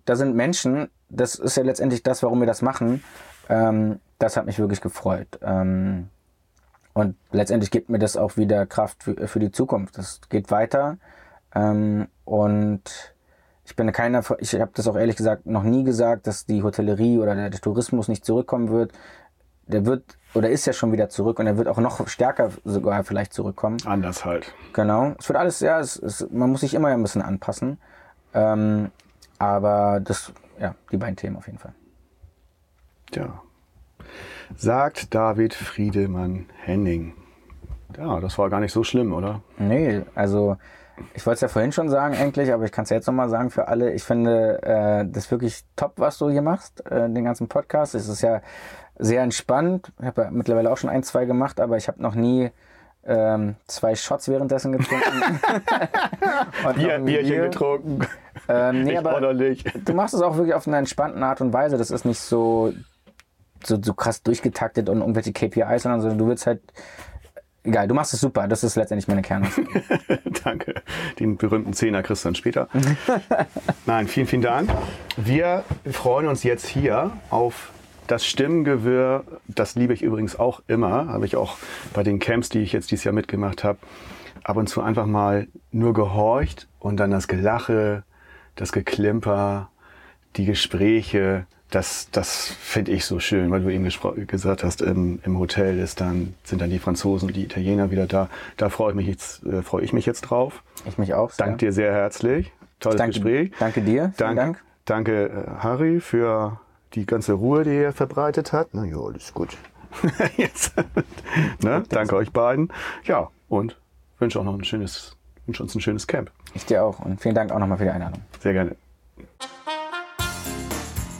da sind Menschen, das ist ja letztendlich das, warum wir das machen. Ähm, das hat mich wirklich gefreut. Ähm, und letztendlich gibt mir das auch wieder Kraft für, für die Zukunft. Das geht weiter. Ähm, und ich bin keiner, ich habe das auch ehrlich gesagt noch nie gesagt, dass die Hotellerie oder der, der Tourismus nicht zurückkommen wird. Der wird oder ist ja schon wieder zurück und er wird auch noch stärker sogar vielleicht zurückkommen. Anders halt. Genau. Es wird alles, ja, es, es, man muss sich immer ein bisschen anpassen. Ähm, aber das, ja, die beiden Themen auf jeden Fall. Tja. Sagt David Friedemann Henning. Ja, das war gar nicht so schlimm, oder? Nee, also ich wollte es ja vorhin schon sagen eigentlich, aber ich kann es ja jetzt nochmal sagen für alle. Ich finde äh, das wirklich top, was du hier machst, äh, den ganzen Podcast. Es ist ja sehr entspannt. Ich habe ja mittlerweile auch schon ein, zwei gemacht, aber ich habe noch nie ähm, zwei Shots währenddessen getrunken. Und Bier, Bierchen Bier. getrunken. Ähm, nee, Nicht aber ordentlich. du machst es auch wirklich auf eine entspannte Art und Weise. Das ist nicht so, so, so krass durchgetaktet und irgendwelche KPIs, sondern so, du willst halt, egal, du machst es super. Das ist letztendlich meine Kernaussage. Danke. Den berühmten Zehner kriegst du dann später. Nein, vielen, vielen Dank. Wir freuen uns jetzt hier auf das Stimmengewirr. Das liebe ich übrigens auch immer. Habe ich auch bei den Camps, die ich jetzt dieses Jahr mitgemacht habe, ab und zu einfach mal nur gehorcht und dann das Gelache, das Geklimper, die Gespräche. Das, das finde ich so schön, weil du eben gesagt hast, im, im Hotel ist dann, sind dann die Franzosen und die Italiener wieder da. Da freue ich mich jetzt, äh, freue ich mich jetzt drauf. Ich mich auch. Danke dir sehr herzlich. Tolles Danke, Gespräch. danke dir. Dank, Dank. Danke, äh, Harry, für die ganze Ruhe, die er verbreitet hat. Na ja, alles gut. Jetzt. ne? Danke euch beiden. Ja, und wünsche auch noch ein schönes, wünsche uns ein schönes Camp. Ich dir auch. Und vielen Dank auch nochmal für die Einladung. Sehr gerne.